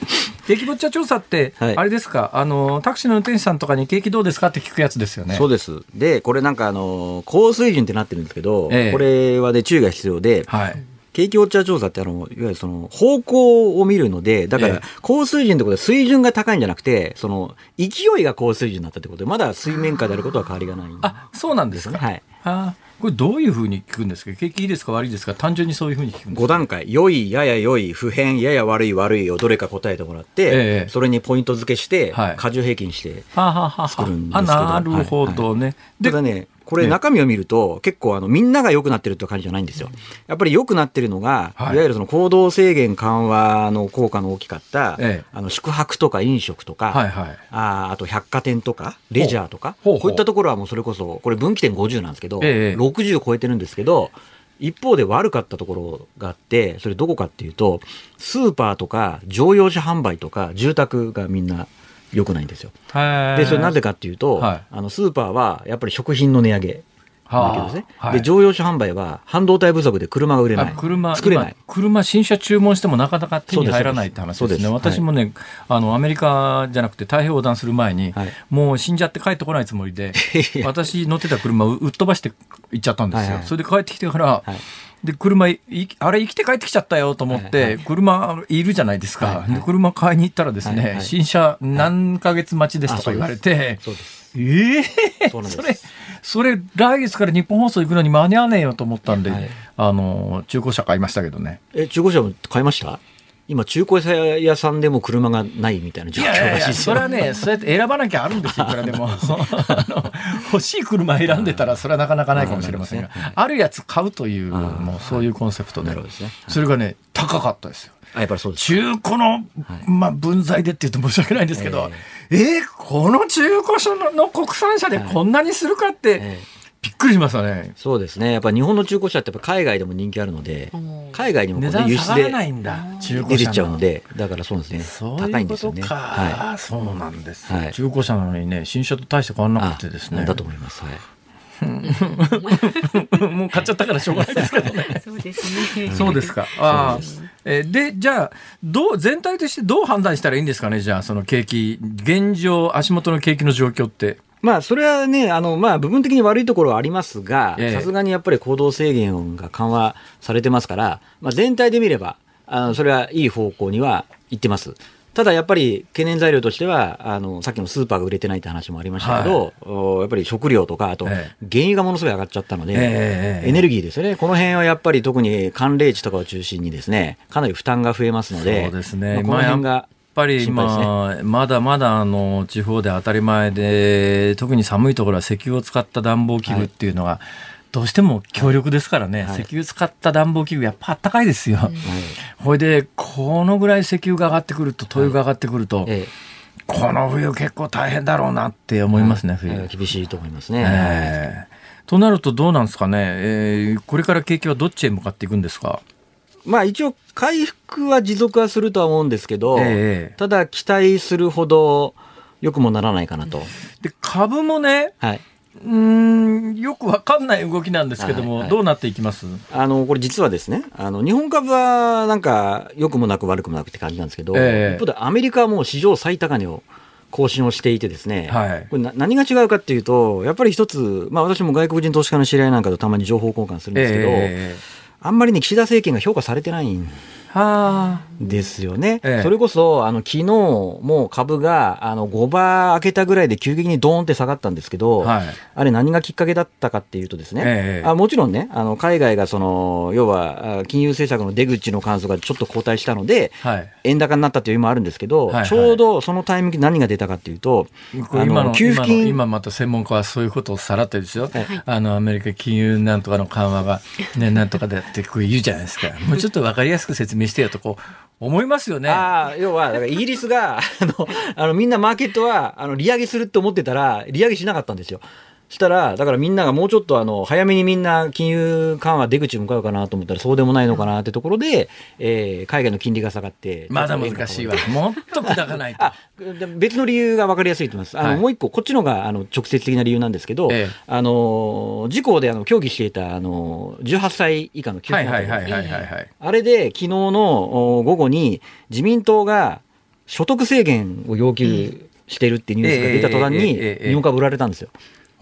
景気ぼっちゃ調査って、はい、あれですか？あのタクシーの運転手さんとかに景気どうですかって聞くやつですよね。そうです。でこれなんかあの高水準ってなってるんですけど、ええ、これはで注意が必要で、はい、景気ウォッチャー調査ってあの、いわゆるその方向を見るので、だから高水準ってことで水準が高いんじゃなくて、その勢いが高水準になったってことで、まだ水面下であることは変わりがない、あ、そうなんですか。はい。あこれどういうふうに聞くんですか？景気いいですか悪いですか？単純にそういうふうに聞くんですか ?5 段階。良い、やや良い、不変、やや悪い、悪いをどれか答えてもらって、ええ、それにポイント付けして、はい、過重平均して作るんですけど。はははなるほどね。はいはい、で、ね、これ中身を見ると、結構あのみんなが良くなってるって感じじゃないんですよ。やっぱり良くなってるのが、い、わゆるその行動制限緩和の効果の大きかった、あの宿泊とか飲食とか、ああと百貨店とかレジャーとかこういったところはもうそれこそこれ分岐点50なんですけど、ええ、60超えてるんですけど一方で悪かったところがあってそれどこかっていうとスーパーとか乗用車販売とか住宅がみんな良くないんですよ。でそれなぜかっていうと、はい、あのスーパーはやっぱり食品の値上げですね、はい、で乗用車販売は半導体不足で車が売れない。車作れない。車新車注文してもなかなか手に入らないって話ですね。私もね、はい、あのアメリカじゃなくて太平洋横断する前に、はい、もう死んじゃって帰ってこないつもりで 私乗ってた車をうっ飛ばして行っちゃったんですよ、はいはい、それで帰ってきてから、で車あれ生きて帰ってきちゃったよと思って、車いるじゃないですか、はいはい、車買いに行ったらですね、新車何ヶ月待ちですとか言われて、ええー、それそれ来月から日本放送行くのに間に合わねえよと思ったんで、はい、あの中古車買いましたけどね。え中古車も買いました？今中古車屋さんでも車がないみたいな状況らしいいやいやそれはねそうやって選ばなきゃあるんですよ いくらでも。欲しい車選んでたらそれはなかなかないかもしれませんが。あるやつ買うというもうそういうコンセプトで、それがね高かったですよ。やっぱりそうです中古の、まあ、分際でって言うと申し訳ないんですけど、えー、えー、この中古車の国産車でこんなにするかって、えーびっくりしましたね。そうですね。やっぱ日本の中古車ってやっぱ海外でも人気あるので、海外にも、ね、輸出で出てっちゃうので、だからそうですね。高いんですよね。はい。そうなんです、はい、中古車なのにね、新車と大して変わらなくてですね。だと思います。はい。もう買っちゃったからしょうがないですけどね。そうですね。そうですか。ああ。えでじゃあどう全体としてどう判断したらいいんですかねじゃあその景気現状足元の景気の状況って。まあ、それはね、あの、まあ、部分的に悪いところはありますが、さすがにやっぱり行動制限が緩和されてますから、まあ、全体で見れば、あの、それはいい方向には行ってます。ただやっぱり懸念材料としては、あのさっきのスーパーが売れてないって話もありましたけど、はい、やっぱり食料とか、あと、原油がものすごい上がっちゃったので、えー、エネルギーですよね、この辺はやっぱり特に寒冷地とかを中心にですね、かなり負担が増えますので、そうですね、まあ、この辺が。ぱり今、ね、まだまだあの地方で当たり前で、特に寒いところは石油を使った暖房器具っていうのが、はいどうしても強力ですからね、はい、石油使った暖房器具やっぱあったかいですよ。はい、ほいでこのぐらい石油が上がってくると灯油が上がってくると、はいこの冬結構大変だろうなって思いますね、冬。厳しいと思いますね。えー、となるとどうなんですかね、えー、これから景気はどっちへ向かっていくんですか？まあ一応回復は持続はするとは思うんですけど、えー、ただ期待するほど良くもならないかなと。で株もね、はい、うんよくわかんない動きなんですけども、はいはい、どうなっていきます？あのこれ実はですねあの日本株はなんか良くもなく悪くもなくって感じなんですけど、えー、一方でアメリカはもう史上最高値を更新をしていてですね、はい、これ何が違うかっていうとやっぱり一つ、まあ、私も外国人投資家の知り合いなんかとたまに情報交換するんですけど、えー、あんまりね岸田政権が評価されてないですよね、ええ、それこそあの昨日も株があの5場開けたぐらいで急激にドーンって下がったんですけど、はい、あれ、何がきっかけだったかっていうと、ですね、え、あもちろんね、あの海外がその要は金融政策の出口の関数がちょっと後退したので、はい、円高になったという意味もあるんですけど、はいはい、ちょうどそのタイミングで何が出たかっていうと、今の給付金今また専門家はそういうことをさらってですよ、あのアメリカ金融なんとかの緩和が、ね、なんとかでってこう言うじゃないですか、もうちょっと分かりやすく説明してよとこう思いますよね。あ要は、だからイギリスが、あの、あのみんなマーケットは、あの、利上げするって思ってたら、利上げしなかったんですよ。したら、だからみんながもうちょっとあの早めにみんな金融緩和出口向かうかなと思ったらそうでもないのかなってところで、えー、海外の金利が下がって。まだ難しいわ。もっと砕かないと。あ別の理由が分かりやすいと思います。あの、はい、もう一個、こっちのがあの直接的な理由なんですけど、ええ、あの事故であの協議していたあの18歳以下の給付あれで昨日の午後に自民党が所得制限を要求してるってニュースが出た途端に日本株売られたんですよ。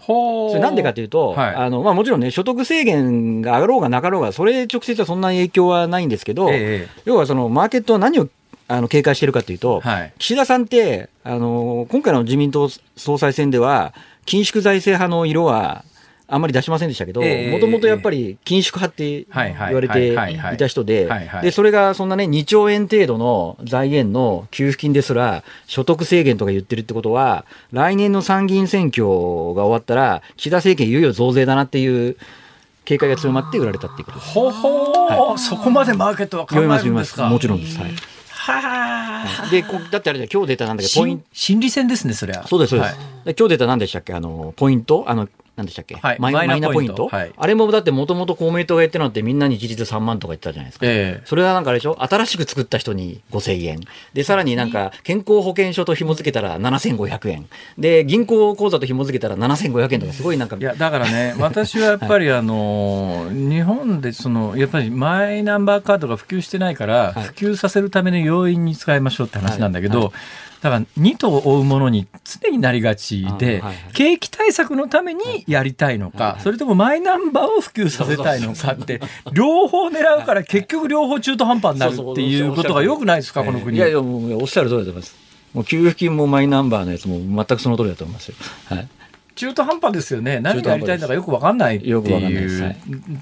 それなんでかというと、はい、あのまあ、もちろんね、所得制限が上がろうがなかろうが、それ直接はそんな影響はないんですけど、ええ、要はそのマーケットは何をあの警戒しているかというと、はい、岸田さんってあの、今回の自民党総裁選では、緊縮財政派の色はあんまり出しませんでしたけど、もともとやっぱり緊縮派って言われていた人で、で、それがそんなね、2兆円程度の財源の給付金ですら、所得制限とか言ってるってことは、来年の参議院選挙が終わったら、岸田政権いよいよ増税だなっていう、警戒が強まって売られたっていうことです。ほほ、はい、そこまでマーケットは考えるんですかもちろんです。はいはあ。で、だってあれ今日出たなんだけ？ど、ポイント。心理戦ですね、それは。そうです、そうです。はい、今日出た何でしたっけ？あの、ポイント？あの、何でしたっけ、はい、マイナポイント、はい、あれもだってもともと公明党がやってるのってみんなに一律3万とか言ったじゃないですか、えー、それはなんかあれでしょ？新しく作った人に5000円。でさらになんか健康保険証と紐付けたら7500円。で銀行口座と紐付けたら7500円とかすごいなんかいやだからね 私はやっぱりあの、はい、日本でそのやっぱりマイナンバーカードが普及してないから普及させるための要因に使いましょうって話なんだけど、だから二と追うものに常になりがちで、景気対策のためにやりたいのか、それともマイナンバーを普及させたいのかって、両方狙うから結局両方中途半端になるっていうことがよくないですか、この国。いやいや、おっしゃる通りだと思います。もう給付金もマイナンバーのやつも全くその通りだと思いますよ。はい中途半端ですよね、何がやりたいのかよく分かんないっていう、で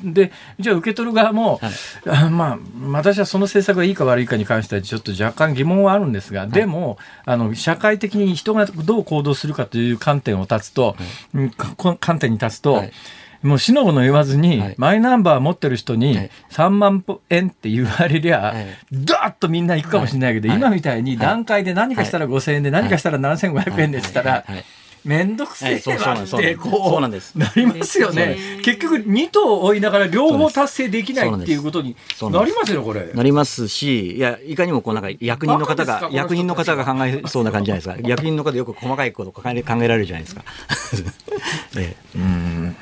でじゃあ、受け取る側も、はい、あまあ、私はその政策がいいか悪いかに関しては、ちょっと若干疑問はあるんですが、はい、でもあの、社会的に人がどう行動するかという観点を立つと、はい、観点に立つと、もうしのごの言わずに、はい、マイナンバー持ってる人に3万円って言われりゃ、はい、ダーッとみんな行くかもしれないけど、はい、今みたいに段階で何かしたら5000円で、何かしたら7500円でって言ったら、面倒くせえなってこうなりますよね。結局2頭追いながら両方達成できないっていうことになりますよこれ。なりますし、いやいかにもこうなんか役人の方が役人の方が考えそうな感じじゃないですか。役人の方よく細かいこと考え考えられるじゃないですか。ええ、うん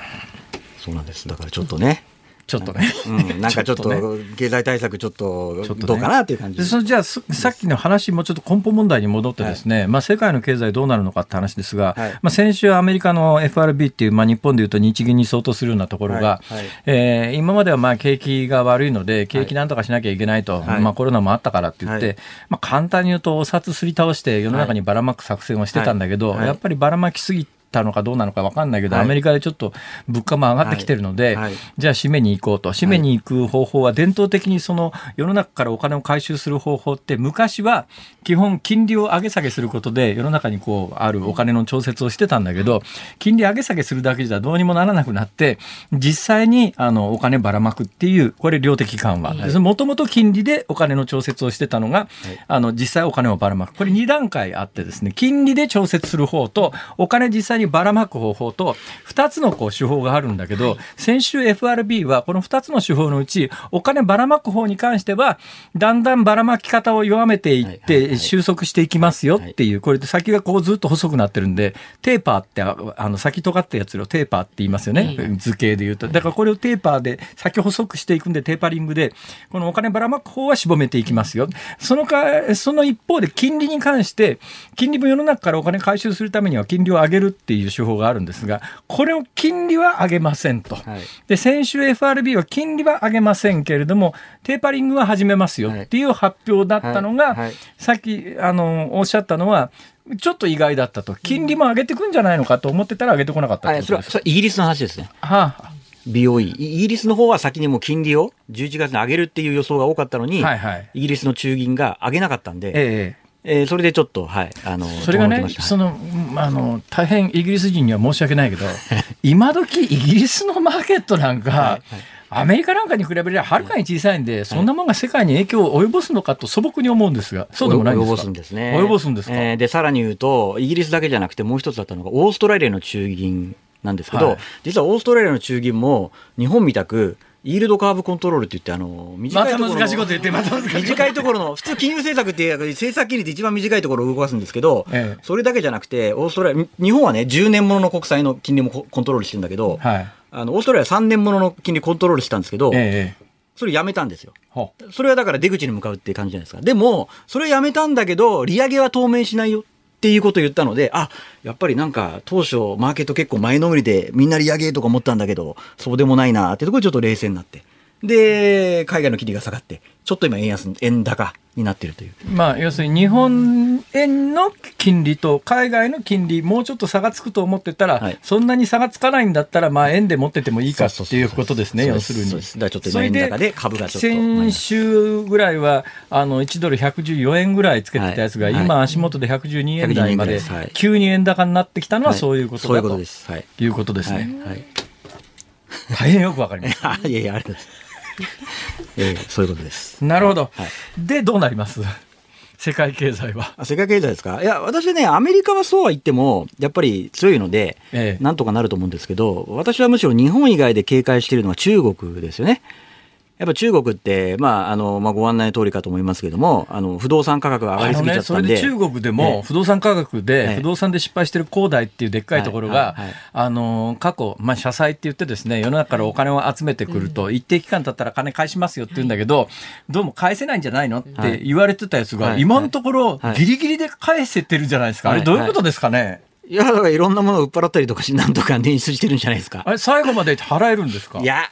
そうなんです。だからちょっとね。ちょっとね、うん、なんかちょっと経済対策ちょっとどうかなっていう感じ、ね、そじゃあさっきの話もちょっと根本問題に戻ってですね、はい、まあ、世界の経済どうなるのかって話ですが、はい、まあ、先週アメリカの FRB っていう、まあ、日本でいうと日銀に相当するようなところが、はい、えー、今まではまあ景気が悪いので景気なんとかしなきゃいけないと、まあ、コロナもあったからって言って、まあ、簡単に言うとお札すり倒して世の中にばらまく作戦をしてたんだけど、やっぱりばらまきすぎてたのかどうなのか分かんないけど、はい、アメリカでちょっと物価も上がってきてるので、はい、じゃあ締めに行こうと。締めに行く方法は伝統的にその世の中からお金を回収する方法って昔は基本金利を上げ下げすることで世の中にこうあるお金の調節をしてたんだけど金利上げ下げするだけじゃどうにもならなくなって実際にあのお金ばらまくっていうこれ量的緩和。もともと金利でお金の調節をしてたのが、あの実際お金をばらまく。これ2段階あってですね金利で調節する方とお金実際にばらまく方法と2つのこう手法があるんだけど先週 FRB はこの2つの手法のうちお金ばらまく方に関してはだんだんばらまき方を弱めていって収束していきますよっていうこれで先がこうずっと細くなってるんでテーパーってあの先尖ったやつをテーパーって言いますよね。図形で言うと。だからこれをテーパーで先細くしていくんでテーパリングでこのお金ばらまく方はしぼめていきますよ。そのかその一方で金利に関して金利も世の中からお金回収するためには金利を上げるっていう手法があるんですがこれを金利は上げませんと、はい、で先週 FRB は金利は上げませんけれどもテーパリングは始めますよっていう発表だったのが、はい。はい、さっきあのおっしゃったのはちょっと意外だったと。金利も上げてくんじゃないのかと思ってたら上げてこなかったそれはイギリスの話ですね。はあ。BOE。イギリスの方は先にもう金利を11月に上げるっていう予想が多かったのに、はいはい、イギリスの中銀が上げなかったんで、えええー、それでちょっと、はい、あのそれがね、そのあの大変イギリス人には申し訳ないけど、今時イギリスのマーケットなんか、はいはい。アメリカなんかに比べればはるかに小さいんで、そんなもんが世界に影響を及ぼすのかと素朴に思うんですが、そうでもない及ぼすんですね。及ぼすんですか、えー、で、さらに言うと、イギリスだけじゃなくて、もう一つだったのが、オーストラリアの中銀なんですけど、はい、実はオーストラリアの中銀も日本みたくイールドカーブコントロールって言って、あの、短いところの、ま、難しいこと言って、また短いところの、普通金融政策って政策金利って一番短いところを動かすんですけど、ええ、それだけじゃなくて、オーストラリア、日本はね、10年ものの国債の金利もコントロールしてるんだけど、はい、あの、オーストラリアは3年ものの金利コントロールしたんですけど、ええそれやめたんですよ。それはだから出口に向かうっていう感じじゃないですか。でも、それやめたんだけど、利上げは当面しないよっていうことを言ったので、あ、やっぱりなんか当初マーケット結構前のめりでみんな利上げとか思ったんだけど、そうでもないなってところでちょっと冷静になって。で、海外の金利が下がって、ちょっと今円安、円高になっているという。まあ、要するに日本円の金利と海外の金利、もうちょっと差がつくと思ってたら、はい、そんなに差がつかないんだったら、まあ、円で持っててもいいかっていうことですね、要するに。だちょっと円高で株が。先週ぐらいは、あの、1ドル114円ぐらいつけてたやつが、はい、今足元で112円台まで、急に円高になってきたのはそういうことだと、はい、い。うことですね。はい。大変よくわかります。いやいや、ありがとうございます。えー、そういうことです。なるほど。はい、で、どうなります？世界経済は。世界経済ですか？いや、私ね、アメリカはそうは言っても、やっぱり強いので、ええ、なんとかなると思うんですけど、私はむしろ日本以外で警戒しているのは中国ですよね。やっぱ中国って、まあ、あの、まあ、ご案内通りかと思いますけれども、あの、不動産価格が上がりすぎちゃったんで。ね、それで中国でも、不動産価格で、不動産で失敗してる恒大っていうでっかいところが、あの、過去、まあ、社債って言ってですね、世の中からお金を集めてくると、一定期間経ったら金返しますよって言うんだけど、どうも返せないんじゃないのって言われてたやつが、今のところ、ギリギリで返せてるじゃないですか。あれ、どういうことですかね？いや、だからいろんなものを売っ払ったりとかし、なんとか捻出してるんじゃないですか。あれ、最後まで払えるんですか？いや、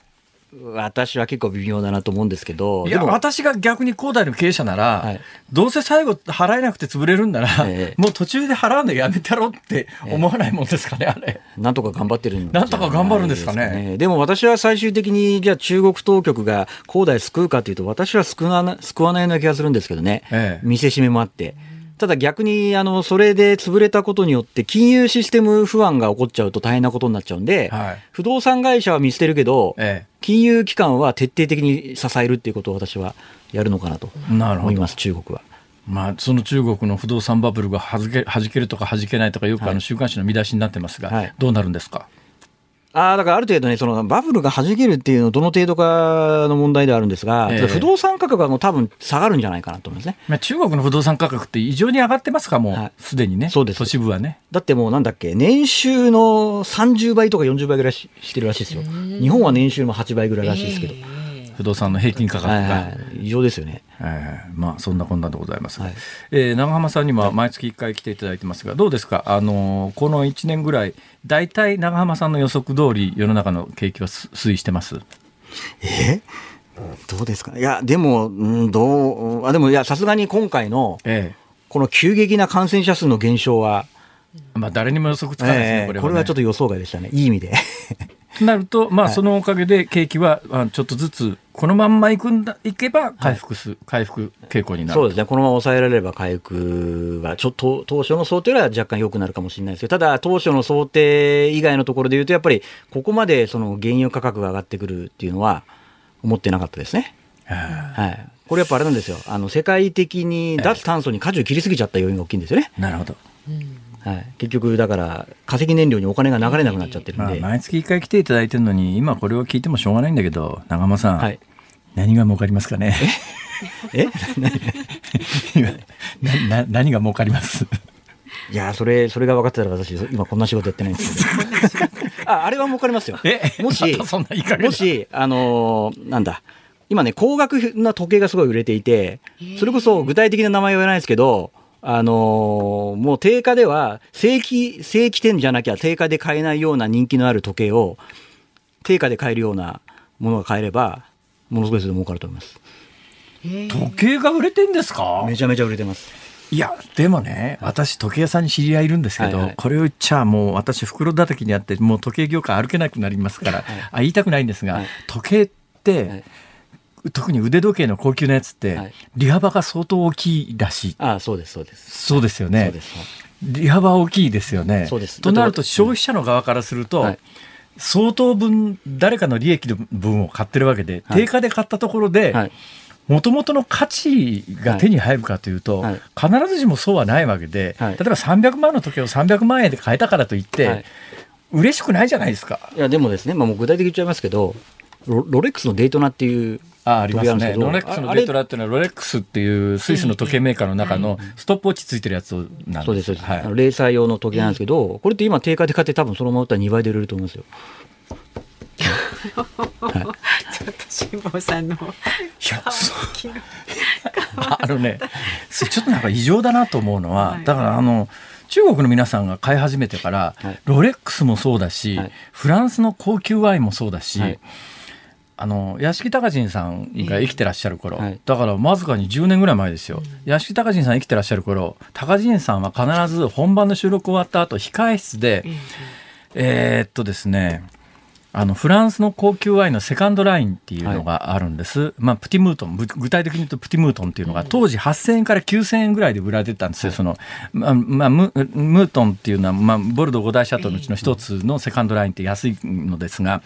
私は結構微妙だなと思うんですけど、いや、私が逆に恒大の経営者なら、はい、どうせ最後払えなくて潰れるんなら、えー、もう途中で払うのやめてやろうって思わないもんですかね、あれ。なんとか頑張ってるんなんとか頑張るんですかね。ねでも私は最終的に、じゃあ中国当局が恒大救うかというと、私は救わな救わないような気がするんですけどね、えー、見せしめもあって。ただ逆に、あの、それで潰れたことによって、金融システム不安が起こっちゃうと大変なことになっちゃうんで、はい、不動産会社は見捨てるけど、ええ、金融機関は徹底的に支えるっていうことを私はやるのかなと思います、中国は。まあ、その中国の不動産バブルがはじけはじけるとかはじけないとか、よくあの週刊誌の見出しになってますが、はい、どうなるんですか？あだからある程度ね、そのバブルが弾けるっていうのどの程度かの問題ではあるんですが、えー、不動産価格はもう多分下がるんじゃないかなと思いますね。まあ、中国の不動産価格って異常に上がってますか、もうすで、にね、そうです都市部はね。だってもうなんだっけ、年収の30倍とか40倍ぐらいしてるらしいですよ。日本は年収も8倍ぐらいらしいですけど。えー不動産の平均価格が、はいはい、異常ですよね、えー、まあそんなこんなでございます、はい、えー、長浜さんには毎月1回来ていただいてますがどうですか？あのこの1年ぐらい大体長浜さんの予測通り世の中の景気は推移してます？え？どうですか？いやでも、うん、どうあでもいやさすがに今回の、ええ、この急激な感染者数の減少はまあ誰にも予測つかないですね、えー、これは、ね、これはちょっと予想外でしたね。いい意味で。となると、まあ、そのおかげで景気はちょっとずつこのまんまいくんだいけば回復す、はい、回復傾向になるそうですね。このまま抑えられれば回復はちょっと当初の想定よりは若干良くなるかもしれないですけどただ当初の想定以外のところでいうとやっぱりここまでその原油価格が上がってくるっていうのは思ってなかったですね。はい、これやっぱあれなんですよ。あの世界的に脱炭素に舵を切りすぎちゃった要因が大きいんですよね。なるほど、うんはい、結局、だから化石燃料にお金が流れなくなっちゃってるんで、まあ、毎月1回来ていただいてるのに、今これを聞いてもしょうがないんだけど、長間さん、はい、何が儲かりますかね？え？なな何が儲かります？いやそれ、それが分かってたら私、今こんな仕事やってないんですけど。あ、あれは儲かりますよ。もし、もし、あのー、なんだ、今ね、高額な時計がすごい売れていて、それこそ具体的な名前は言わないですけど、あのー、もう定価では正規、正規店じゃなきゃ定価で買えないような人気のある時計を定価で買えるようなものが買えれば、ものすごいそれ儲かると思います。時計が売れてんですか？めちゃめちゃ売れてます。いや、でもね、私、時計屋さんに知り合いいるんですけど、はいはい、これを言っちゃ、もう私、袋叩きにあって、もう時計業界歩けなくなりますから、はい、あ言いたくないんですが、はい、時計って、特に腕時計の高級なやつって、はい、利幅が相当大きいらしい。あそうです、そうです。そうですよね。利幅大きいですよね。そうです。となると、消費者の側からすると、はい、相当分、誰かの利益の分を買ってるわけで、定価で買ったところで、もともとの価値が手に入るかというと、はい、必ずしもそうはないわけで、はい、例えば300万の時計を300万円で買えたからといって、はい、嬉しくないじゃないですか。いやでもですね、まあ、もう具体的に言っちゃいますけどロロレックスのデイトナっていうあありますね。ロレックスのデートラっていうのは、ロレックスっていうスイスの時計メーカーの中のストップウォッチついてるやつなんです。そうです、そうです。はい、レーサー用の時計なんですけど、これって今定価で買って多分そのまま売ったら2倍で売れると思いますよ。はい、ちょっと辛坊さんの。いや、そう。あのね、ちょっとなんか異常だなと思うのは、だからあの、中国の皆さんが買い始めてから、はい、ロレックスもそうだし、はい、フランスの高級ワインもそうだし、はいあの屋敷隆人さんが生きてらっしゃる頃、はい、だからわずかに10年ぐらい前ですよ、うん、屋敷隆人さん生きてらっしゃる頃隆人さんは必ず本番の収録終わった後控え室で、うん、えー、っとですねあのフランスの高級ワインのセカンドラインっていうのがあるんです、はい、まあ、プティムートン。具体的に言うとプティムートンっていうのが当時8000円から9000円ぐらいで売られてたんですよ、はい、そのまあまあ、ムートンっていうのは、まあ、ボルドー五大シャトーのうちの一つのセカンドラインって安いのですが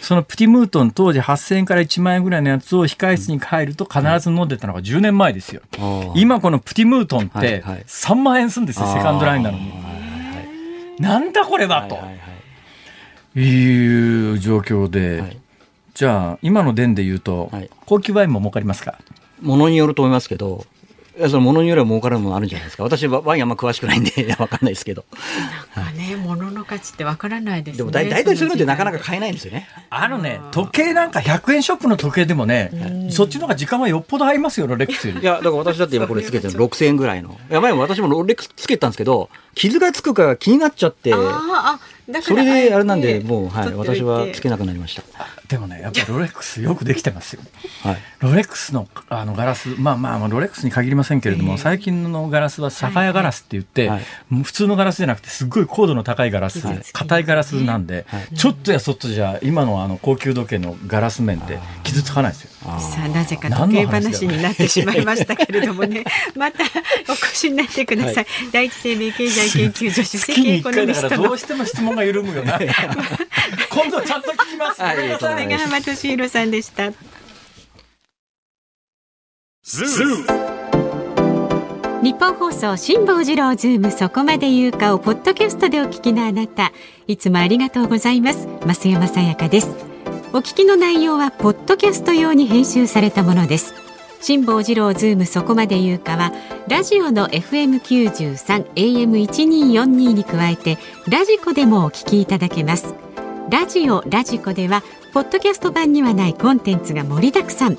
そのプティムートン当時8000円から1万円ぐらいのやつを控え室に帰ると必ず飲んでたのが10年前ですよ、今このプティムートンって3万円するんですよ、セカンドラインなのに。なんだこれはと。はいはいはいいう状況で、はい、じゃあ今の電で言うと、はい、高級ワインも儲かりますか？ものによると思いますけどいやそのものによれば儲かるものあるんじゃないですか。私ワインあんま詳しくないんで分かんないですけど。なんかね、物の価値って分からないです、ね、でも大体そういうのってなかなか買えないんですよね。あのね時計なんか100円ショップの時計でもねそっちの方が時間はよっぽど合いますよロレックスより。いやだから私だって今これつけてるの6000円ぐらいの。やばい私もロレックスつけたんですけど傷がつくか気になっちゃって。ああそれであれなんでもう、はい、私はつけなくなりました。でもねやっぱりロレックスよくできてますよ、はい、ロレックスのあのガラスまあまあロレックスに限りませんけれども、えー、最近のガラスはサファイアガラスって言って、はい。はい、普通のガラスじゃなくてすっごい高度の高いガラス硬、い、ガラスなんで、ちょっとやそっとじゃ今のあの高級時計のガラス面って傷つかないですよ。さあなぜか時計話になってしまいましたけれどもね。またお越しになってください、第一生命経済研究所首席エコノミストのどうしても質問が緩むよな 今度ちゃんと聞きます、はい、それが浜俊弘さんでした。ニッポン放送辛坊治郎ズームそこまで言うかをポッドキャストでお聞きのあなたいつもありがとうございます。増山さやかですお聞きの内容はポッドキャスト用に編集されたものです。辛坊治郎ズームそこまで言うかはラジオの FM93 AM1242 に加えてラジコでもお聞きいただけます。ラジオラジコではポッドキャスト版にはないコンテンツが盛りだくさん。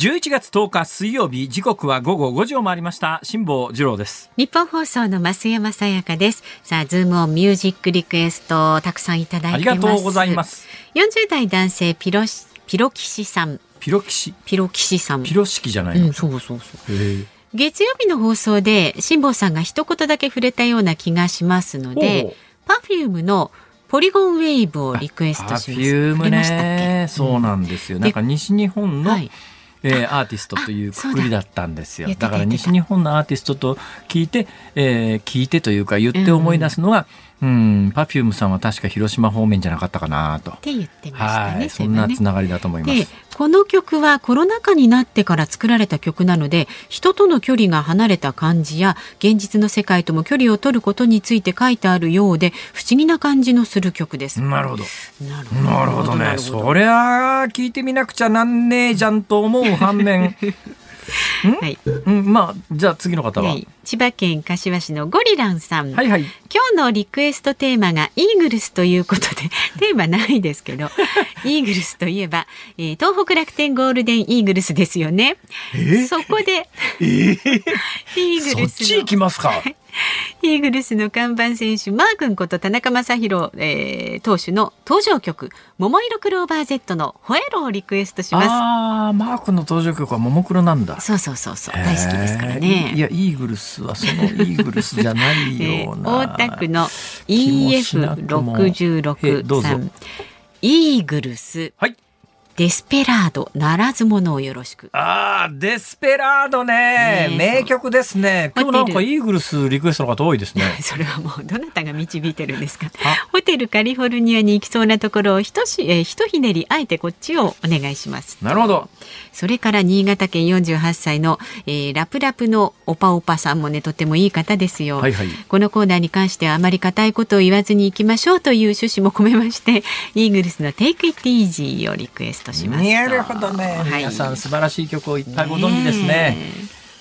11月10日水曜日時刻は午後5時を回りました。辛坊治郎です。ニッポン放送の増山さやかです。さあズームオンミュージックリクエストたくさんいただいてありがとうございます。40代男性ピロピロキシさん。ピロキシ？ピロキシさん。ピロ式じゃないの、うん、そうそうそう月曜日の放送で辛坊さんが一言だけ触れたような気がしますのでパフュームのポリゴンウェイブをリクエストします。パフュームね、そうなんですよ。なんか西日本の、はい、えー、アーティストというくくりだったんですよだから西日本のアーティストと聞いて、えー、聞いてというか言って思い出すのは、うん、パフュームさんは確か広島方面じゃなかったかなと。って言ってましたね。そんなつながりだと思います。この曲はコロナ禍になってから作られた曲なので、人との距離が離れた感じや現実の世界とも距離を取ることについて書いてあるようで、不思議な感じのする曲です。なるほど。なるほどね。そりゃ聞いてみなくちゃなんねえじゃんと思う反面。はい、うん、まあじゃあ次の方は、はい、千葉県柏市のゴリランさん、はいはい、今日のリクエストテーマがイーグルスということで テーマないですけど イーグルスといえば、えー、東北楽天ゴールデンイーグルスですよね、え？ー、そこで、え？ー、イーグルスそっち行きますか？イーグルスの看板選手マー君こと田中将大、えー、投手の登場曲「桃色クローバー Z」の「吠えろ」をリクエストします。ああマー君の登場曲はももクロなんだ。そうそうそうそう。大好きですからね。いやイーグルスはそのイーグルスじゃないような、えー、大田区の EF66 さんイーグルスはいデスペラードならず者をよろしく。ああ、デスペラードね。ね名曲ですね。今日なんかイーグルスリクエストの方多いですね。それはもうどなたが導いてるんですか？ホテルカリフォルニアに行きそうなところをひとし、えー、ひとひねりあえてこっちをお願いします。なるほど。それから新潟県48歳の、えー、ラプラプのオパオパさんもねとてもいい方ですよ。はいはい、このコーナーに関してはあまり固いことを言わずに行きましょうという趣旨も込めまして、イーグルスの Take It Easy をリクエストします。なるほどね、はい、皆さん素晴らしい曲をいっぱいご存知ですね。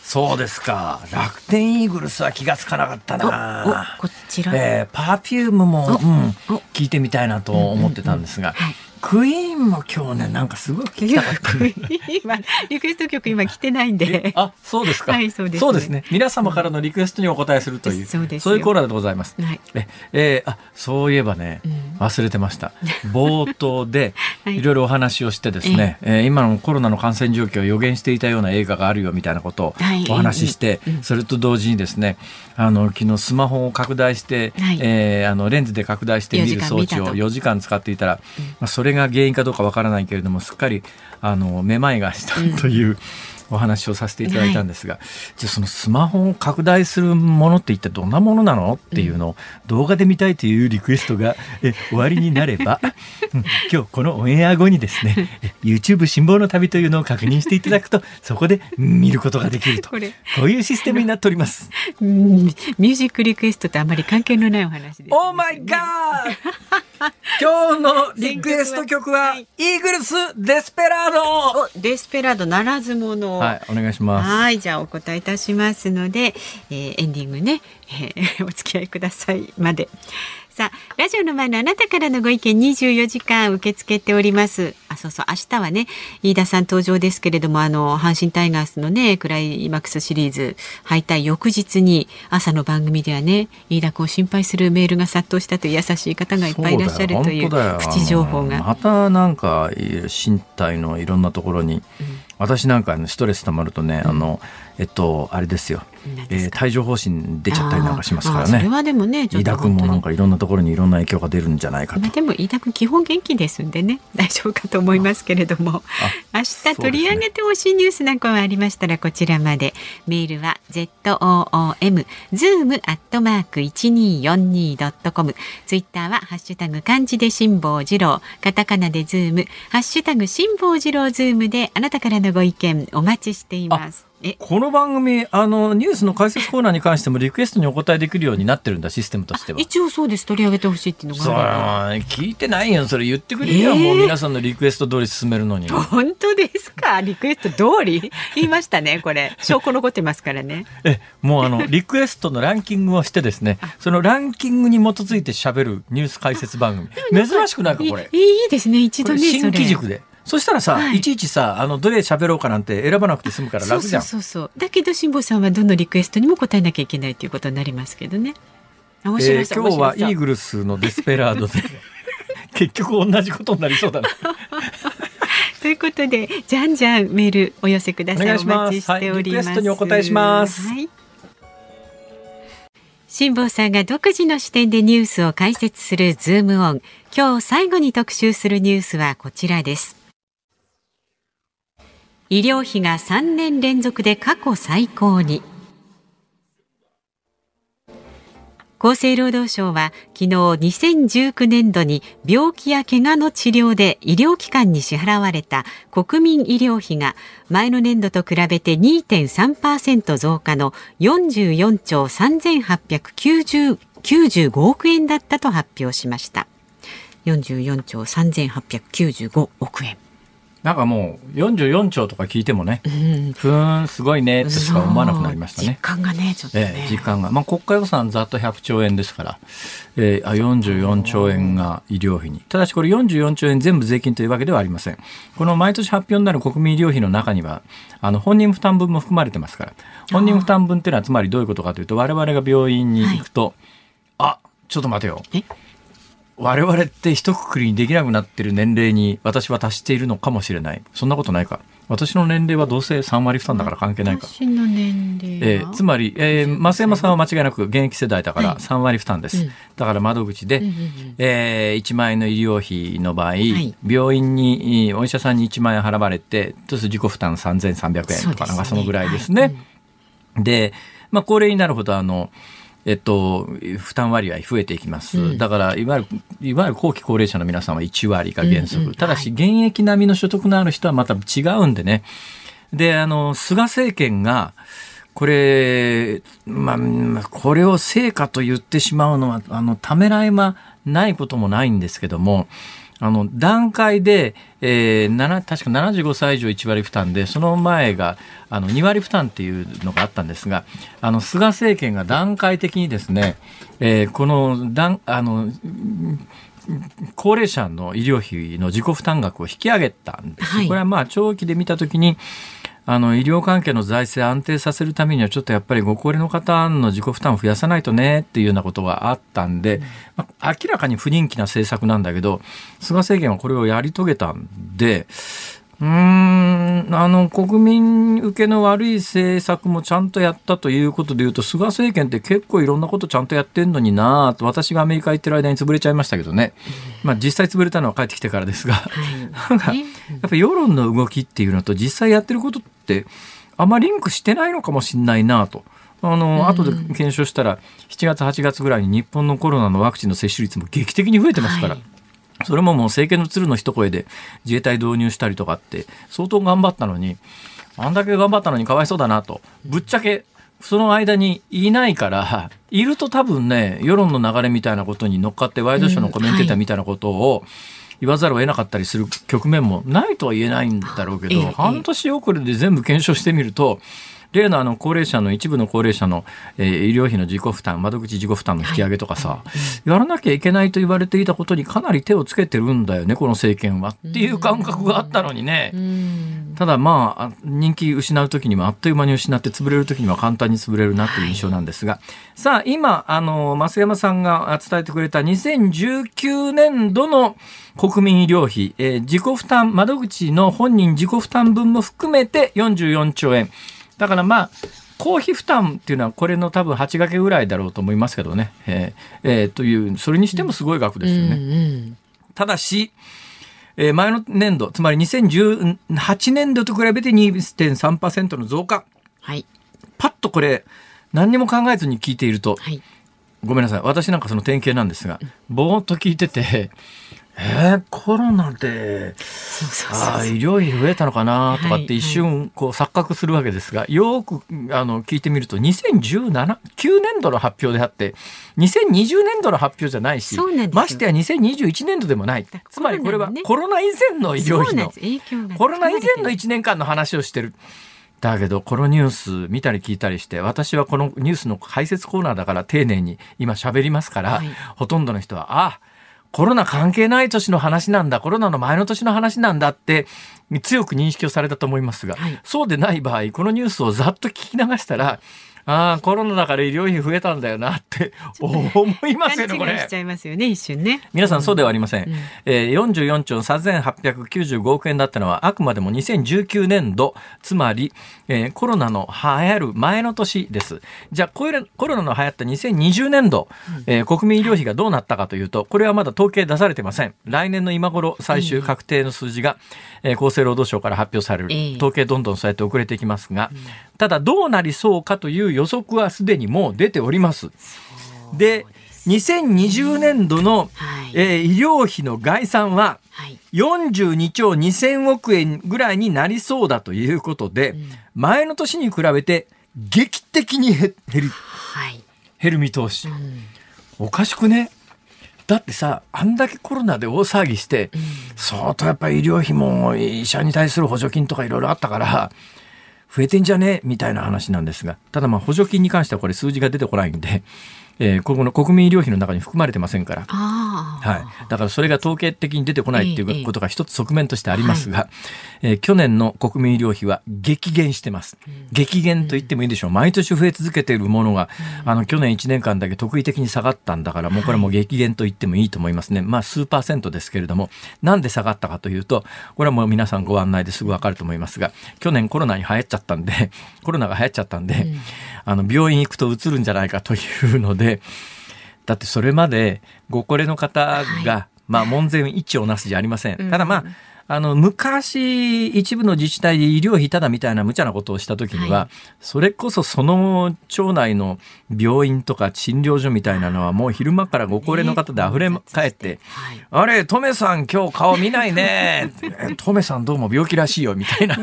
そうですか。楽天イーグルスは気がつかなかったな。こちら。えー、パフュームも、うん、聞いてみたいなと思ってたんですが、うんうんうんはいクイーンも今日ねなんかすごく聞きたかった。クイーン。はリクエスト曲今来てないんで。あそうですか。はいそうです、ね、そうですね。皆様からのリクエストにお答えするという、そうですそういうコーナーでございます、はい、ええー、あそういえばね、うん、忘れてました。冒頭でい。ろいろお話をしてですね、えー、今のコロナの感染状況を予言していたような映画があるよみたいなことをお話しして、はい、それと同時にですねあの昨日スマホを拡大して、はい、えー、あのレンズで拡大して見る装置を4時間使っていたら、うん、まあ、それが原因かどうかわからないけれどもすっかりあのめまいがしたという、うん。お話をさせていただいたんですが、はい、じゃあそのスマホを拡大するものって一体どんなものなのっていうのを動画で見たいというリクエストがえ終わりになれば、うん、今日このオンエア後にですね YouTube 辛抱の旅というのを確認していただくとそこで見ることができると。こういうシステムになっております。ミュージックリクエストとあまり関係のないお話です、ね。オーマイガー今日のリクエスト曲は、イーグルスデスペラード。デスペラードならずものはい、お願いします。はい、じゃあお答えいたしますので、えー、エンディングね、えー、お付き合いくださいまで。さあ、ラジオの前のあなたからのご意見24時間受け付けております。あ、そうそう、明日はね、飯田さん登場ですけれども、あの、阪神タイガースのね、クライマックスシリーズ敗退翌日に、朝の番組ではね、飯田君を心配するメールが殺到したという優しい方がいっぱいいらっしゃるというプチ情報が。またなんか、身体のいろんなところに、うん私なんかストレスたまるとね、うん、あのえっとあれですよえー、帯状疱疹出ちゃったりなんかしますからね。それはでもね、飯田君もなんかいろんなところにいろんな影響が出るんじゃないかと。でも飯田君基本元気ですんでね、大丈夫かと思いますけれども、明日取り上げてほしいニュースなんかはありましたらこちらまで。メールは z o o m zoom アットマーク一二四二ドットコム。ツイッターはハッシュタグ漢字で辛坊治郎、カタカナでズーム、ハッシュタグ辛坊治郎ズームであなたからのご意見お待ちしています。この番組あのニュースの解説コーナーに関してもリクエストにお答えできるようになってるんだシステムとしては。一応そうです。取り上げてほしいっていうのがそう聞いてないよそれ言ってくれよ、えー、もう皆さんのリクエスト通り進めるのに。本当ですか？リクエスト通り？言いましたねこれ。証拠残ってますからね。えもうあのリクエストのランキングをしてですね そのランキングに基づいて喋るニュース解説番組。珍しくないかこれ。いいですね一度ね新機軸でそしたらさ、はい、いちいちさあのどれ喋ろうかなんて選ばなくて済むから楽じゃんそう。そうだけど辛坊さんはどのリクエストにも答えなきゃいけないということになりますけどね。面白い、えー、今日はイーグルスのデスペラードで 結局同じことになりそうだな。ということでじゃんじゃんメールお寄せください。お待ちしております、はい、リクエストにお答えします、はい。辛坊さんが独自の視点でニュースを解説するズームオン。今日最後に特集するニュースはこちらです。医療費が3年連続で過去最高に。厚生労働省は昨日2019年度に病気や怪我の治療で医療機関に支払われた国民医療費が前の年度と比べて2.3%増加の44兆3895億円だったと発表しました44兆3895億円なんかもう44兆とか聞いてもね、うん、ふーんすごいねってしか思わなくなりましたね。実感がねちょっとね、えー、実感が。まあ国家予算ざっと100兆円ですから、えー、あ44兆円が医療費に。ただしこれ44兆円全部税金というわけではありません。この毎年発表になる国民医療費の中にはあの本人負担分も含まれてますから本人負担分っていうのはつまりどういうことかというと我々が病院に行くと、はい、あちょっと待てよ。我々って一括りにできなくなってる年齢に私は達しているのかもしれない。そんなことないか。私の年齢はどうせ3割負担だから関係ないか。私の年齢えー、つまり、えー、増山さんは間違いなく現役世代だから3割負担です。はい、だから窓口で、うん、えー、1万円の医療費の場合、はい、病院にお医者さんに1万円払われて、とす自己負担3300円とか、なんかそのぐらいですね。はいうん、で、まあ、高齢になるほど、あの、えっと、負担割合増えていきます、うん、だからいわゆるいわゆる後期高齢者の皆さんは1割が原則、うんうん、ただし現役並みの所得のある人はまた違うんでね。であの菅政権がこれ、まあ、これを成果と言ってしまうのはあのためらいはないこともないんですけどもあの段階で、えー、確か75歳以上1割負担でその前があの2割負担っていうのがあったんですがあの菅政権が段階的にですね、えー、この段あの高齢者の医療費の自己負担額を引き上げたんです、はい、これはまあ長期で見たときにあの医療関係の財政安定させるためにはちょっとやっぱりご高齢の方の自己負担を増やさないとねっていうようなことがあったんで、まあ、明らかに不人気な政策なんだけど菅政権はこれをやり遂げたんでうん、あの、国民受けの悪い政策もちゃんとやったということでいうと、菅政権って結構いろんなことちゃんとやってんのになと、私がアメリカ行ってる間に潰れちゃいましたけどね。まあ実際潰れたのは帰ってきてからですが、なんか、やっぱ世論の動きっていうのと実際やってることって、あんまりリンクしてないのかもしれないなと。あの、後で検証したら、7月、8月ぐらいに日本のコロナのワクチンの接種率も劇的に増えてますから。はいそれももう政権の鶴の一声で自衛隊導入したりとかって相当頑張ったのに、あんだけ頑張ったのにかわいそうだなと。ぶっちゃけその間にいないから、いると多分ね、世論の流れみたいなことに乗っかってワイドショーのコメンテーターみたいなことを言わざるを得なかったりする局面もないとは言えないんだろうけど、半年遅れで全部検証してみると、例のあの高齢者の一部の高齢者の、えー、医療費の自己負担窓口自己負担の引き上げとかさ、はい、やらなきゃいけないと言われていたことにかなり手をつけてるんだよねこの政権はっていう感覚があったのにね。ただまあ人気失う時にはあっという間に失って潰れる時には簡単に潰れるなという印象なんですが、はい、さあ今あの増山さんが伝えてくれた2019年度の国民医療費、えー、自己負担窓口の本人自己負担分も含めて44兆円。だからまあ公費負担っていうのはこれの多分8掛けぐらいだろうと思いますけどね、えーえー、というそれにしてもすごい額ですよね。うんうん、ただし、えー、前の年度つまり2018年度と比べて2.3%の増加、はい、パッとこれ何にも考えずに聞いていると、はい、ごめんなさい。私なんかその典型なんですがぼーっと聞いててえー、コロナであ医療費増えたのかなとかって一瞬こう錯覚するわけですが、はいはい、よくあの聞いてみると2017 9年度の発表であって2020年度の発表じゃないしましてや2021年度でもない。つまりこれはコロナ以前の医療費のコロナ以前の1年間の話をしてる。だけどこのニュース見たり聞いたりして私はこのニュースの解説コーナーだから丁寧に今喋りますから、はい、ほとんどの人はああコロナ関係ない年の話なんだコロナの前の年の話なんだって強く認識をされたと思いますが、はい、そうでない場合このニュースをざっと聞き流したらああコロナだから医療費増えたんだよなって思いますよねこれ。しちゃいますよね一瞬ね。皆さんそうではありません。うん、えー、44兆3895億円だったのはあくまでも2019年度つまり、えー、コロナの流行る前の年です。じゃあコロナの流行った2020年度、えー、国民医療費がどうなったかというとこれはまだ統計出されてません。来年の今頃最終確定の数字が、えー、厚生労働省から発表される、統計どんどんそうやって遅れていきますが、ただどうなりそうかという予測はすでにもう出ております。で2020年度の、はい、えー、医療費の概算は42兆2000億円ぐらいになりそうだということで、うん、前の年に比べて劇的に減る、はい、減る見通し、うん、おかしくね？だってさあんだけコロナで大騒ぎして、うん、相当やっぱり医療費も医者に対する補助金とかいろいろあったから増えてんじゃね？みたいな話なんですが。ただまあ補助金に関してはこれ数字が出てこないんでえー、ここの国民医療費の中に含まれてませんから、はい、だからそれが統計的に出てこないっていうことが一つ側面としてありますが、えー、去年の国民医療費は激減してます、うん、激減と言ってもいいでしょう。毎年増え続けているものが、うん、あの去年1年間だけ特異的に下がったんだからもうこれも激減と言ってもいいと思いますね、まあ数パーセントですけれどもなんで下がったかというとこれはもう皆さんご案内ですぐわかると思いますが去年コロナに流行っちゃったんでコロナが流行っちゃったんで、うん、あの病院行くとうつるんじゃないかというのでだってそれまでご高齢の方が、はい、まあ門前一をなすじゃありません。ただまあ、あの昔一部の自治体で医療費ただみたいな無茶なことをした時には、はい、それこそその町内の病院とか診療所みたいなのはもう昼間からご高齢の方で溢れ返って、はい、あれトメさん今日顔見ないね。トメさんどうも病気らしいよみたいな。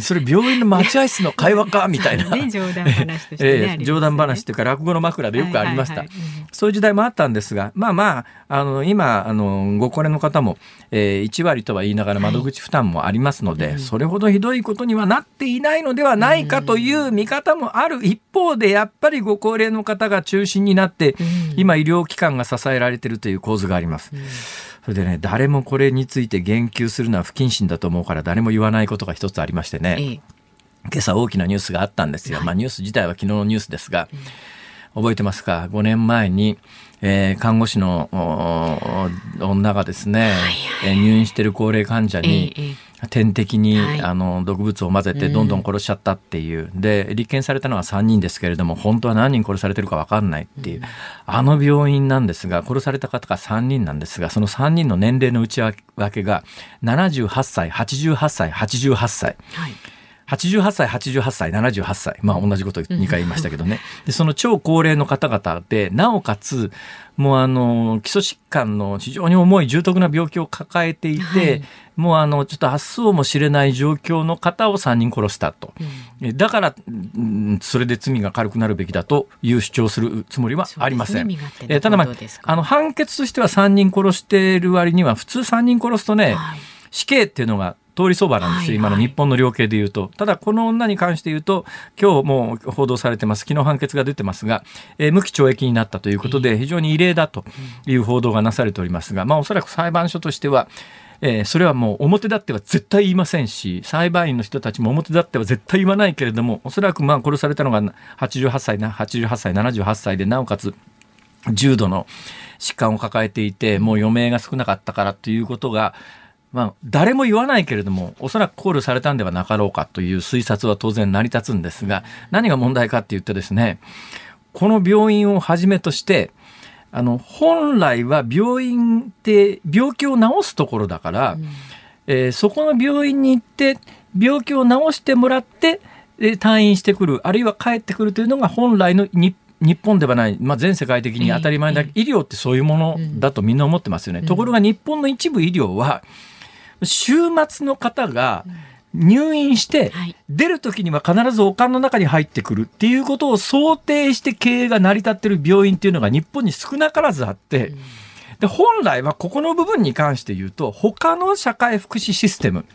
それ病院の待合室の会話かみたいな、ね、冗談話として、ねえー、冗談話っていうか落語の枕でよくありました、はい。はいはい、そういう時代もあったんですがまあまああの今あのご高齢の方も、えー、1割とは言いながら窓口負担もありますので、はい、それほどひどいことにはなっていないのではないかという見方もある一方でやっぱりご高齢の方が中心になって、今医療機関が支えられているという構図があります。それでね誰もこれについて言及するのは不謹慎だと思うから誰も言わないことが一つありましてね、今朝大きなニュースがあったんですよ、まあ、ニュース自体は昨日のニュースですが、覚えてますか？5年前にえー、看護師の女がですね、はいはい、入院している高齢患者に、点滴に、はい、あの毒物を混ぜてどんどん殺しちゃったっていう、うん、で立件されたのは3人ですけれども本当は何人殺されてるか分かんないっていう、うん、あの病院なんですが殺された方が3人なんですがその3人の年齢の内訳が78歳88歳88歳。はい88歳、88歳、78歳。まあ同じこと2回言いましたけどね。で、その超高齢の方々で、なおかつ、もうあの、基礎疾患の非常に重い重篤な病気を抱えていて、はい、もうあの、ちょっと明日をも知れない状況の方を3人殺したと。うん、だから、それで罪が軽くなるべきだという主張するつもりはありません。ね、えただまあ、あの、判決としては3人殺している割には、普通3人殺すとね、はい、死刑っていうのが通り相場なんですよ、今の日本の量刑でいうと。ただ、この女に関して言うと、今日も報道されてます、昨日判決が出てますが、えー、無期懲役になったということで、非常に異例だという報道がなされております。が、まあ、おそらく裁判所としては、えー、それはもう表立っては絶対言いませんし裁判員の人たちも表立っては絶対言わないけれどもおそらくまあ殺されたのが88歳な88歳78歳でなおかつ重度の疾患を抱えていてもう余命が少なかったからということがまあ、誰も言わないけれども、おそらく考慮されたんではなかろうかという推察は当然成り立つんですが、何が問題かって言ってですね、この病院をはじめとして、あの、本来は病院って病気を治すところだから、うん、えー、そこの病院に行って、病気を治してもらって、退院してくる、あるいは帰ってくるというのが本来の日日本ではない、まあ、全世界的に当たり前だけど、医療ってそういうものだとみんな思ってますよね。ところが日本の一部医療は週末の方が、入院して出る時には必ずお棺の中に入ってくるっていうことを想定して経営が成り立ってる病院っていうのが日本に少なからずあって、で本来はここの部分に関して言うと他の社会福祉システム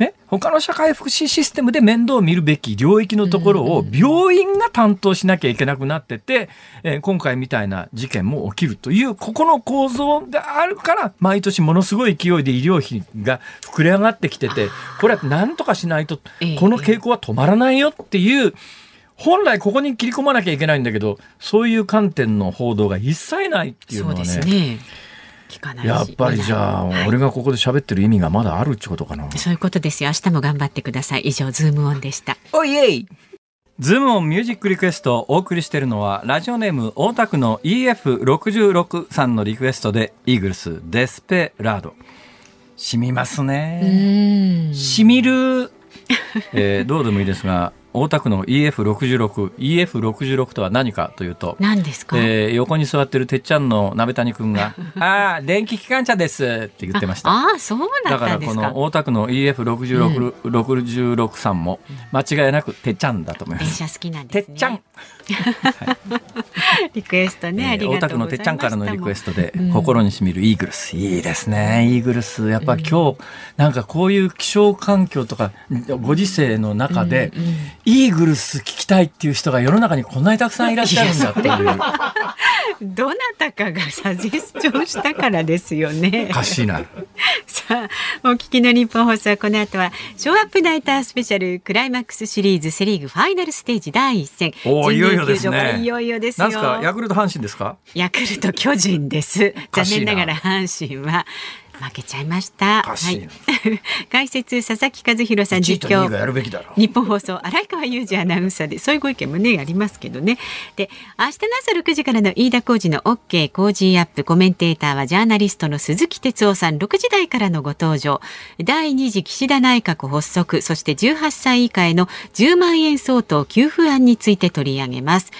ね、他の社会福祉システムで面倒を見るべき領域のところを病院が担当しなきゃいけなくなってて、えー、今回みたいな事件も起きるという、ここの構造があるから、毎年ものすごい勢いで医療費が膨れ上がってきてて、これは何とかしないと、この傾向は止まらないよっていう、本来ここに切り込まなきゃいけないんだけど、そういう観点の報道が一切ないっていうのはね。聞かないやっぱりじゃあ、はい、俺がここで喋ってる意味がまだあるってことかな。そういうことです。よ明日も頑張ってください。以上ズームオンでした。おいえい。ズームオンミュージックリクエストをお送りしているのはラジオネーム大田区の EF66 さんのリクエストでイーグルスデスペラード。染みますね。染みる、えー、どうでもいいですが大田区の EF66、EF66 とは何かというと、何ですか、えー、横に座ってるてっちゃんの鍋谷君が、ああ、電気機関車ですって言ってました。ああ、そうだか？らこの大田区の EF66、うん、66さんも間違いなくてっちゃんだと思います。電車好きなんです、ね、てっちゃん。リクエストね、えー、大田区のてっちゃんからのリクエストで、心にしみるイーグルス。いいですね、イーグルス。やっぱ今日、なんかこういう気象環境とか、ご時世の中で、うんうんイーグルス聞きたいっていう人が世の中にこんなにたくさんいらっしゃるんだっていう。どなたかがサジェスチョンしたからですよね。おかしいな。さあ、お聞きの日本放送この後は、ショーアップナイタースペシャルクライマックスシリーズセリーグファイナルステージ第一戦。おいよいよですね。いよいよですよ。すか、ヤクルト阪神ですか？ヤクルト巨人です。残念ながら阪神は負けちゃいました。はい。解説佐々木和弘さん実況日本放送荒川裕二アナウンサーでそういうご意見もねありますけどね。で明日の朝6時からの飯田浩二の OK 工事アップコメンテーターはジャーナリストの鈴木哲夫さん6時台からのご登場。第2次岸田内閣発足そして18歳以下への10万円相当給付案について取り上げます。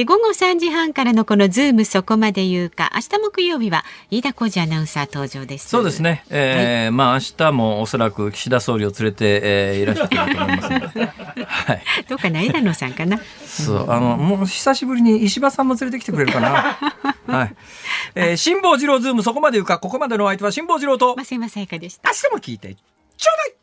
で午後3時半からのこのズームそこまで言うか明日木曜日は飯田浩二アナウンサー登場です。そうですね、えー、はい、まあ明日もおそらく岸田総理を連れて、えー、いらっしゃってると思いますので、はい、どうかな枝野さんかな？そうあのもう久しぶりに石破さんも連れてきてくれるかな。はい、えー、辛坊治郎ズームそこまで言うかここまでのお相手は辛坊治郎と。増山さやかでした。明日も聞いてちょうだい